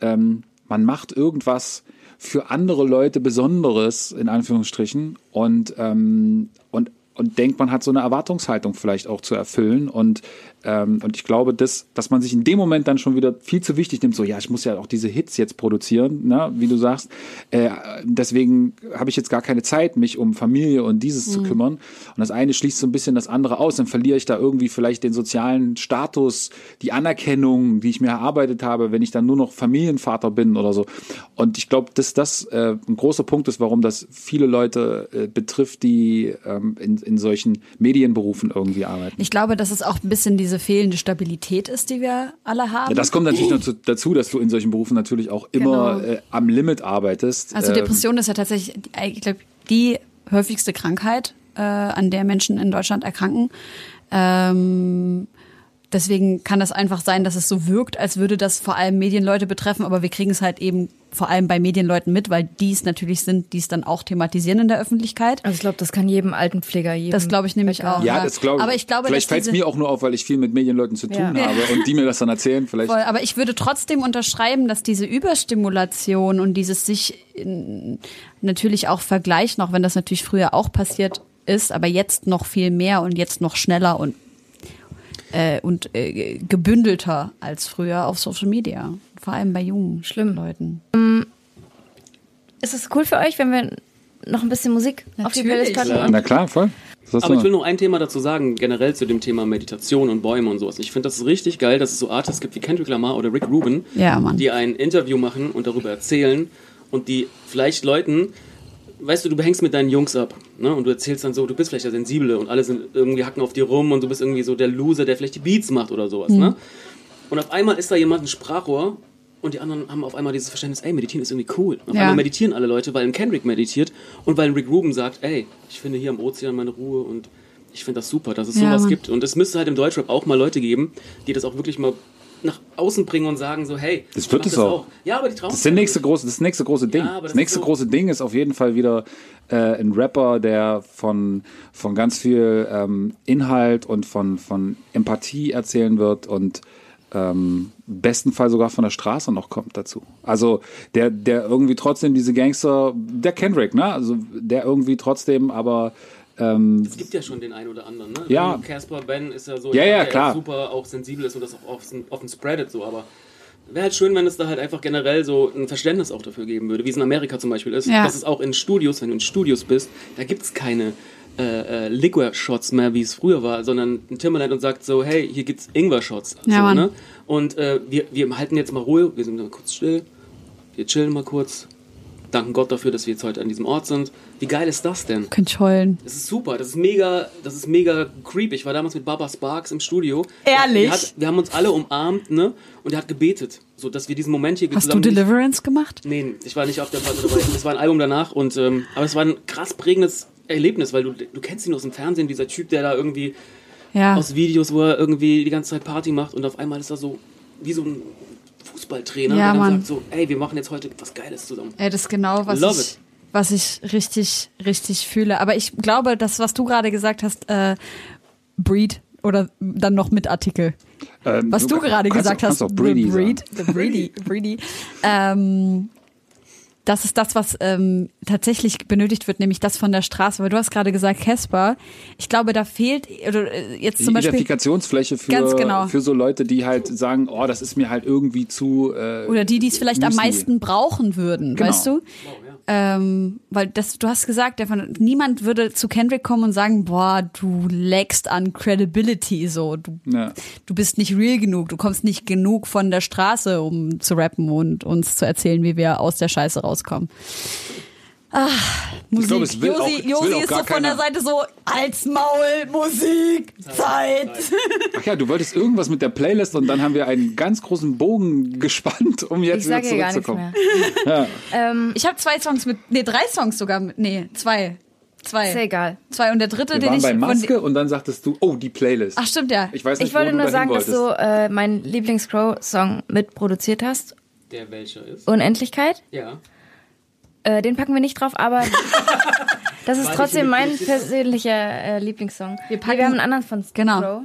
ähm, man macht irgendwas für andere Leute Besonderes, in Anführungsstrichen, und, ähm, und und denkt, man hat so eine Erwartungshaltung vielleicht auch zu erfüllen. Und, ähm, und ich glaube, dass, dass man sich in dem Moment dann schon wieder viel zu wichtig nimmt, so ja, ich muss ja auch diese Hits jetzt produzieren, ne, wie du sagst. Äh, deswegen habe ich jetzt gar keine Zeit, mich um Familie und dieses zu kümmern. Und das eine schließt so ein bisschen das andere aus. Dann verliere ich da irgendwie vielleicht den sozialen Status, die Anerkennung, die ich mir erarbeitet habe, wenn ich dann nur noch Familienvater bin oder so. Und ich glaube, dass das äh, ein großer Punkt ist, warum das viele Leute äh, betrifft, die ähm, in, in solchen Medienberufen irgendwie arbeiten. Ich glaube, dass es auch ein bisschen diese fehlende Stabilität ist, die wir alle haben. Ja, das kommt natürlich noch zu, dazu, dass du in solchen Berufen natürlich auch immer Genau. äh, am Limit arbeitest. Also Ähm, Depression ist ja tatsächlich, ich glaube, die häufigste Krankheit, äh, an der Menschen in Deutschland erkranken. Ähm, deswegen kann das einfach sein, dass es so wirkt, als würde das vor allem Medienleute betreffen, aber wir kriegen es halt eben vor allem bei Medienleuten mit, weil die es natürlich sind, die es dann auch thematisieren in der Öffentlichkeit. Also ich glaube, das kann jedem Altenpfleger, jedem Das glaube ich nämlich auch. ja, das glaube ich. Aber ich glaube, vielleicht fällt es mir auch nur auf, weil ich viel mit Medienleuten zu tun Ja. habe und die mir das dann erzählen. Vielleicht. Voll, aber ich würde trotzdem unterschreiben, dass diese Überstimulation und dieses sich in, natürlich auch vergleichen, auch wenn das natürlich früher auch passiert ist, aber jetzt noch viel mehr und jetzt noch schneller und äh, und äh, gebündelter als früher auf Social Media, vor allem bei jungen Schlimm. Leuten. Ist es cool für euch, wenn wir noch ein bisschen Musik auf die Natürlich. Playlist packen? Und Na klar, voll. Aber du ich will noch? ein Thema dazu sagen, generell zu dem Thema Meditation und Bäume und sowas. Ich finde das richtig geil, dass es so Artists gibt wie Kendrick Lamar oder Rick Rubin, Ja, die ein Interview machen und darüber erzählen und die vielleicht Leuten, weißt du, du hängst mit deinen Jungs ab ne? und du erzählst dann so, du bist vielleicht der Sensible und alle sind irgendwie hacken auf dir rum und du bist irgendwie so der Loser, der vielleicht die Beats macht oder sowas. Ne? Und auf einmal ist da jemand ein Sprachrohr und die anderen haben auf einmal dieses Verständnis, ey, meditieren ist irgendwie cool. Auf Ja. einmal meditieren alle Leute, weil ein Kendrick meditiert und weil ein Rick Rubin sagt, ey, ich finde hier am Ozean meine Ruhe und ich finde das super, dass es Ja, sowas Mann. gibt. Und es müsste halt im Deutschrap auch mal Leute geben, die das auch wirklich mal nach außen bringen und sagen so, hey, Das wird es auch. Ja, aber die trauen Das der nächste große, das nächste große Ding. aber das das ist nächste so- große Ding ist auf jeden Fall wieder äh, ein Rapper, der von, von ganz viel ähm, Inhalt und von, von Empathie erzählen wird und ähm, besten Fall sogar von der Straße noch kommt dazu. Also der, der irgendwie trotzdem diese Gangster, der Kendrick, ne? Also der irgendwie trotzdem aber ähm, Es gibt ja schon den einen oder anderen, ne? Ja. Casper Ben ist ja so, Ja, ja, der klar. super auch sensibel ist und das auch offen, offen spreadet so, aber wäre halt schön, wenn es da halt einfach generell so ein Verständnis auch dafür geben würde, wie es in Amerika zum Beispiel ist. Ja. Dass es auch in Studios, wenn du in Studios bist, da gibt es keine äh, äh, Liquor-Shots mehr, wie es früher war, sondern ein Timberland und sagt so, hey, hier gibt's Ingwer-Shots. Ja, so, Mann. ne? Und äh, wir, wir halten jetzt mal Ruhe, wir sind mal kurz still, wir chillen mal kurz, danken Gott dafür, dass wir jetzt heute an diesem Ort sind. Wie geil ist das denn? Könnt heulen. Das ist super, das ist mega, das ist mega creepy. Ich war damals mit Baba Sparks im Studio. Ehrlich? Der hat, wir haben uns alle umarmt, ne? Und er hat gebetet, so dass wir diesen Moment hier Hast du Deliverance gemacht? Nee, ich war nicht auf der Platte dabei. Das war ein Album danach und ähm, aber es war ein krass prägendes Erlebnis, weil du du kennst ihn aus dem Fernsehen, dieser Typ, der da irgendwie Ja. aus Videos, wo er irgendwie die ganze Zeit Party macht und auf einmal ist er so wie so ein Fußballtrainer, Ja, der dann Mann. sagt so, ey, wir machen jetzt heute was Geiles zusammen. Ey, das ist genau, was Love ich, it. was ich richtig, richtig fühle. Aber ich glaube, das, was du gerade gesagt hast, äh, Breed oder dann noch mit Artikel. ähm, Was du, gerade kannst gesagt auch- hast, auch Brady the Breed, the Breedy, Breedy. Ähm, das ist das, was ähm, tatsächlich benötigt wird, nämlich das von der Straße. Weil du hast gerade gesagt, Casper. Ich glaube, da fehlt oder äh, jetzt Die zum Beispiel Identifikationsfläche für, Ganz genau. für so Leute, die halt sagen, oh, das ist mir halt irgendwie zu. Äh, oder die, die es vielleicht am Müsli. meisten brauchen würden, Genau. weißt du? Ähm, weil das, du hast gesagt, niemand würde zu Kendrick kommen und sagen, boah, du lackst an Credibility, so, du, Ja. du bist nicht real genug, du kommst nicht genug von der Straße, um zu rappen und uns zu erzählen, wie wir aus der Scheiße rauskommen. Ah, Musik. glaube, es will Josi, auch- es will Josi auch ist so von der. Seite so, als Maul, Musik, Zeit. Ach ja, du wolltest irgendwas mit der Playlist und dann haben wir einen ganz großen Bogen gespannt, um jetzt Ich wieder sage hier gar nichts zurückzukommen. mehr. Ähm, Ich habe zwei Songs mit, nee, drei Songs sogar mit, nee, zwei. Zwei. ist ja egal. Zwei und der dritte, Wir den waren ich bei von Maske und dann sagtest du, oh, die Playlist. Ach stimmt ja. ich weiß nicht, Ich wollte nur sagen, dass wolltest. du äh, meinen Lieblings-Crow-Song mitproduziert hast. Der welcher ist? Unendlichkeit. Ja. Äh, den packen wir nicht drauf, aber das ist trotzdem mein persönlicher äh, Lieblingssong. Wir Nee, packen- wir haben einen anderen von Genau. Crow.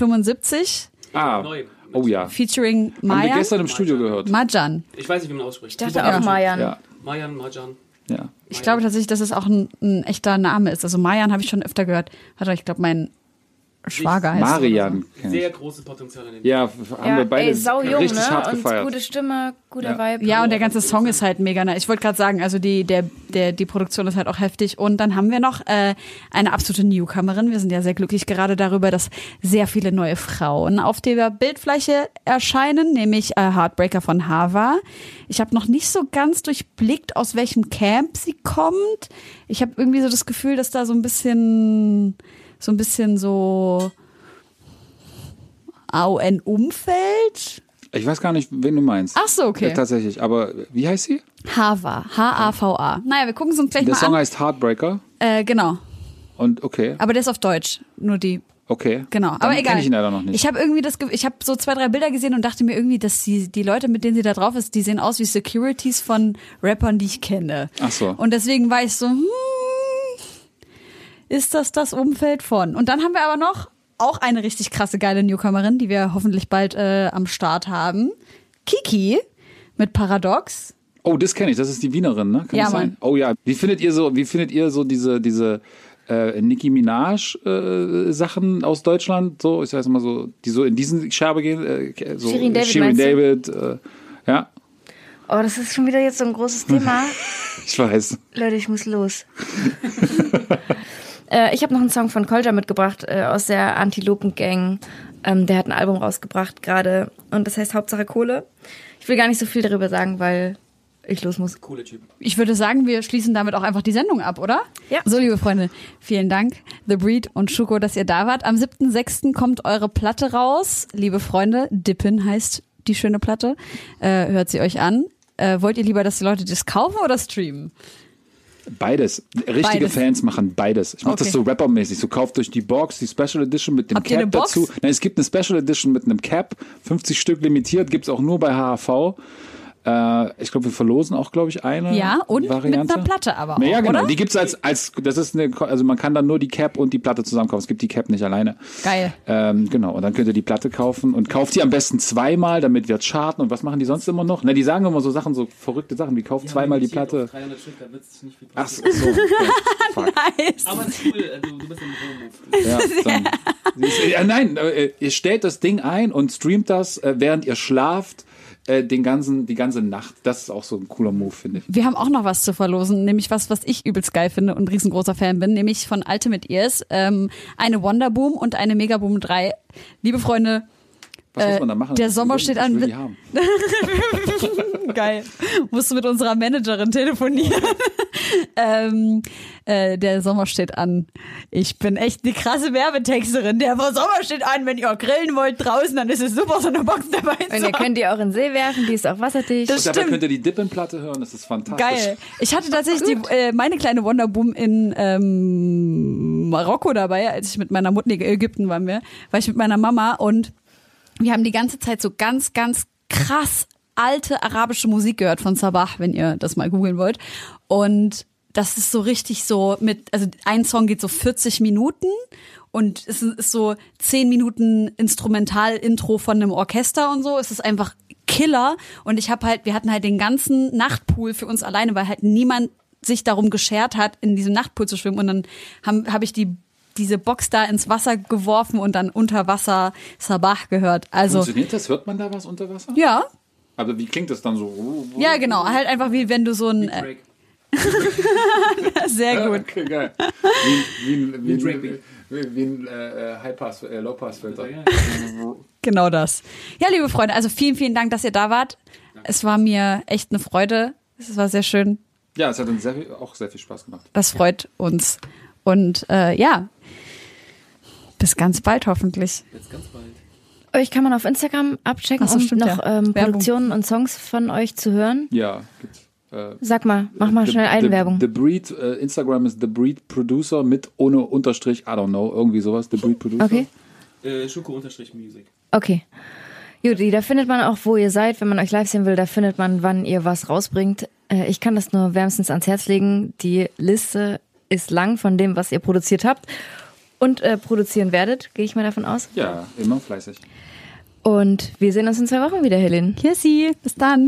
1975 Ah, Neu. oh ja. featuring Haben wir Mayan. gestern im Studio gehört. Majan. Ich weiß nicht, wie man ausspricht. Ich dachte auch Mayan. Ja. Mayan, Majan. Ja. Ich glaube tatsächlich, dass es auch ein, ein echter Name ist. Also Marian habe ich schon öfter gehört. Warte, ich glaube, mein Schwager heißt. Marian. ich. Sehr große in dem Ja, haben Ja, wir beide ey, sau jung, richtig ne? hart Und gefeiert. gute Stimme, guter Ja. Vibe. Ja, und der ganze Song ist halt mega nice. Ich wollte gerade sagen, also die, der, der, die Produktion ist halt auch heftig. Und dann haben wir noch äh, eine absolute Newcomerin. Wir sind ja sehr glücklich gerade darüber, dass sehr viele neue Frauen auf der Bildfläche erscheinen, nämlich äh, Heartbreaker von Hava. Ich habe noch nicht so ganz durchblickt, aus welchem Camp sie kommt. Ich habe irgendwie so das Gefühl, dass da so ein bisschen, so ein bisschen so AON-Umfeld. Ich weiß gar nicht, wen du meinst. Ach so, okay. Ja, tatsächlich. Aber wie heißt sie? Hava. H-A-V-A. Naja, wir gucken es uns gleich Der mal Song an. heißt Heartbreaker. Äh, genau. Und okay, Aber der ist auf Deutsch. Nur die. okay. Genau. Dann Aber egal. kenn ich ihn leider noch nicht. Ich habe irgendwie das, ich habe so zwei, drei Bilder gesehen und dachte mir irgendwie, dass die, die Leute, mit denen sie da drauf ist, die sehen aus wie Securities von Rappern, die ich kenne. Ach so. Und deswegen war ich so, hm, ist das das Umfeld von? Und dann haben wir aber noch auch eine richtig krasse geile Newcomerin, die wir hoffentlich bald äh, am Start haben. Kiki mit Paradox. Oh, das kenne ich. Das ist die Wienerin, ne? Kann Ja, das sein? Mann. Oh ja. Wie findet ihr so? Wie findet ihr so diese diese äh, Nicki Minaj äh, Sachen aus Deutschland? So, ich sag mal so, die so in diesen Scherbe gehen. Äh, so Shirin David, Shirin? David. Äh, ja, Oh, das ist schon wieder jetzt so ein großes Thema. ich weiß. Leute, ich muss los. äh, ich habe noch einen Song von Kolja mitgebracht äh, aus der Antilopen Gang. Ähm, der hat ein Album rausgebracht gerade und das heißt Hauptsache Kohle. Ich will gar nicht so viel darüber sagen, weil ich los muss. Coole Typ. Ich würde sagen, wir schließen damit auch einfach die Sendung ab, oder? Ja. So, liebe Freunde, vielen Dank, The Breed und Schuko, dass ihr da wart. Am 7.6. kommt eure Platte raus. Liebe Freunde, Dippen heißt die schöne Platte. Äh, hört sie euch an. Äh, wollt ihr lieber, dass die Leute das kaufen oder streamen? Beides. Richtige Beides. Fans machen beides. Ich mache Okay. das so rappermäßig. So kauft euch die Box, die Special Edition mit dem Habt Cap dazu. Nein, es gibt eine Special Edition mit einem Cap, 50 Stück limitiert, gibt's auch nur bei HHV. Äh, ich glaube, wir verlosen auch, glaube ich, eine Ja, und Variante. mit einer Platte aber auch, Ja, genau. oder? Die gibt's als, als, das ist eine, also man kann dann nur die Cap und die Platte zusammen kaufen. Es gibt die Cap nicht alleine. Geil. Ähm, genau, und dann könnt ihr die Platte kaufen und kauft die am besten zweimal, damit wir charten. Und was machen die sonst immer noch? Na, die sagen immer so Sachen, so verrückte Sachen, wie kauft zweimal die Platte. 300 Stück, da wird sich nicht viel Ach passieren. so, okay. Fuck. Aber es ist cool, äh, du, du bist im Home. Ja, dann, ja, nein, äh, ihr stellt das Ding ein und streamt das, äh, während ihr schlaft, äh, den ganzen, die ganze Nacht. Das ist auch so ein cooler Move, finde ich. Wir haben auch noch was zu verlosen, nämlich was, was ich übelst geil finde und riesengroßer Fan bin, nämlich von Ultimate Ears, ähm, eine Wonderboom und eine Megaboom 3. Liebe Freunde, Was Äh, muss man da machen? der Sommer steht an. Geil. Musst du mit unserer Managerin telefonieren. ähm, äh, der Sommer steht an. Ich bin echt eine krasse Werbetexterin. Der Sommer steht an. Wenn ihr grillen wollt draußen, dann ist es super, so eine Box dabei Und zu ihr haben. könnt die auch in den See werfen, die ist auch wasserdicht. Das Und dabei stimmt. könnt ihr die Dippenplatte hören, das ist fantastisch. Geil. Ich hatte tatsächlich die, äh, meine kleine Wonderboom in ähm, Marokko dabei, als ich mit meiner Mutter, nee, Ägypten waren wir, war ich mit meiner Mama und wir haben die ganze Zeit so ganz, ganz krass alte arabische Musik gehört von Sabah, wenn ihr das mal googeln wollt. Und das ist so richtig so mit, also ein Song geht so 40 Minuten und es ist so 10 Minuten Instrumental-Intro von einem Orchester und so. Es ist einfach Killer. Und ich habe halt, wir hatten halt den ganzen Nachtpool für uns alleine, weil halt niemand sich darum geschert hat, in diesem Nachtpool zu schwimmen. Und dann habe hab ich die diese Box da ins Wasser geworfen und dann unter Wasser Sabah gehört. Also Funktioniert das? Hört man da was unter Wasser? ja, Aber wie klingt das dann so? ja genau, halt einfach wie wenn du so ein äh, sehr gut. Okay, geil. Wie, wie, ein- wie, Wie wie, wie ein äh, High-Pass, äh, Low-Pass-Filter. Genau das. Ja, liebe Freunde, also vielen, vielen Dank, dass ihr da wart. Es war mir echt eine Freude. Es war sehr schön. Ja, es hat uns sehr auch sehr viel Spaß gemacht. Das freut uns. Und äh, ja, bis ganz bald hoffentlich. Jetzt ganz bald. Euch kann man auf Instagram abchecken, so, um stimmt, noch ja. ähm. Produktionen und Songs von euch zu hören. Ja, gibt's. Äh, Sag mal, mach mal The- schnell The, Eigenwerbung. The Breed, äh, Instagram ist The Breed Producer mit ohne Unterstrich, I don't know, irgendwie sowas, The Breed Producer. Okay, Äh, Schuko-Music. okay. Judy, da findet man auch, wo ihr seid. Wenn man euch live sehen will, da findet man, wann ihr was rausbringt. Äh, ich kann das nur wärmstens ans Herz legen. Die Liste ist lang von dem, was ihr produziert habt und äh, produzieren werdet, gehe ich mal davon aus. Ja, immer fleißig. Und wir sehen uns in zwei Wochen wieder, Helene. Kissi, bis dann.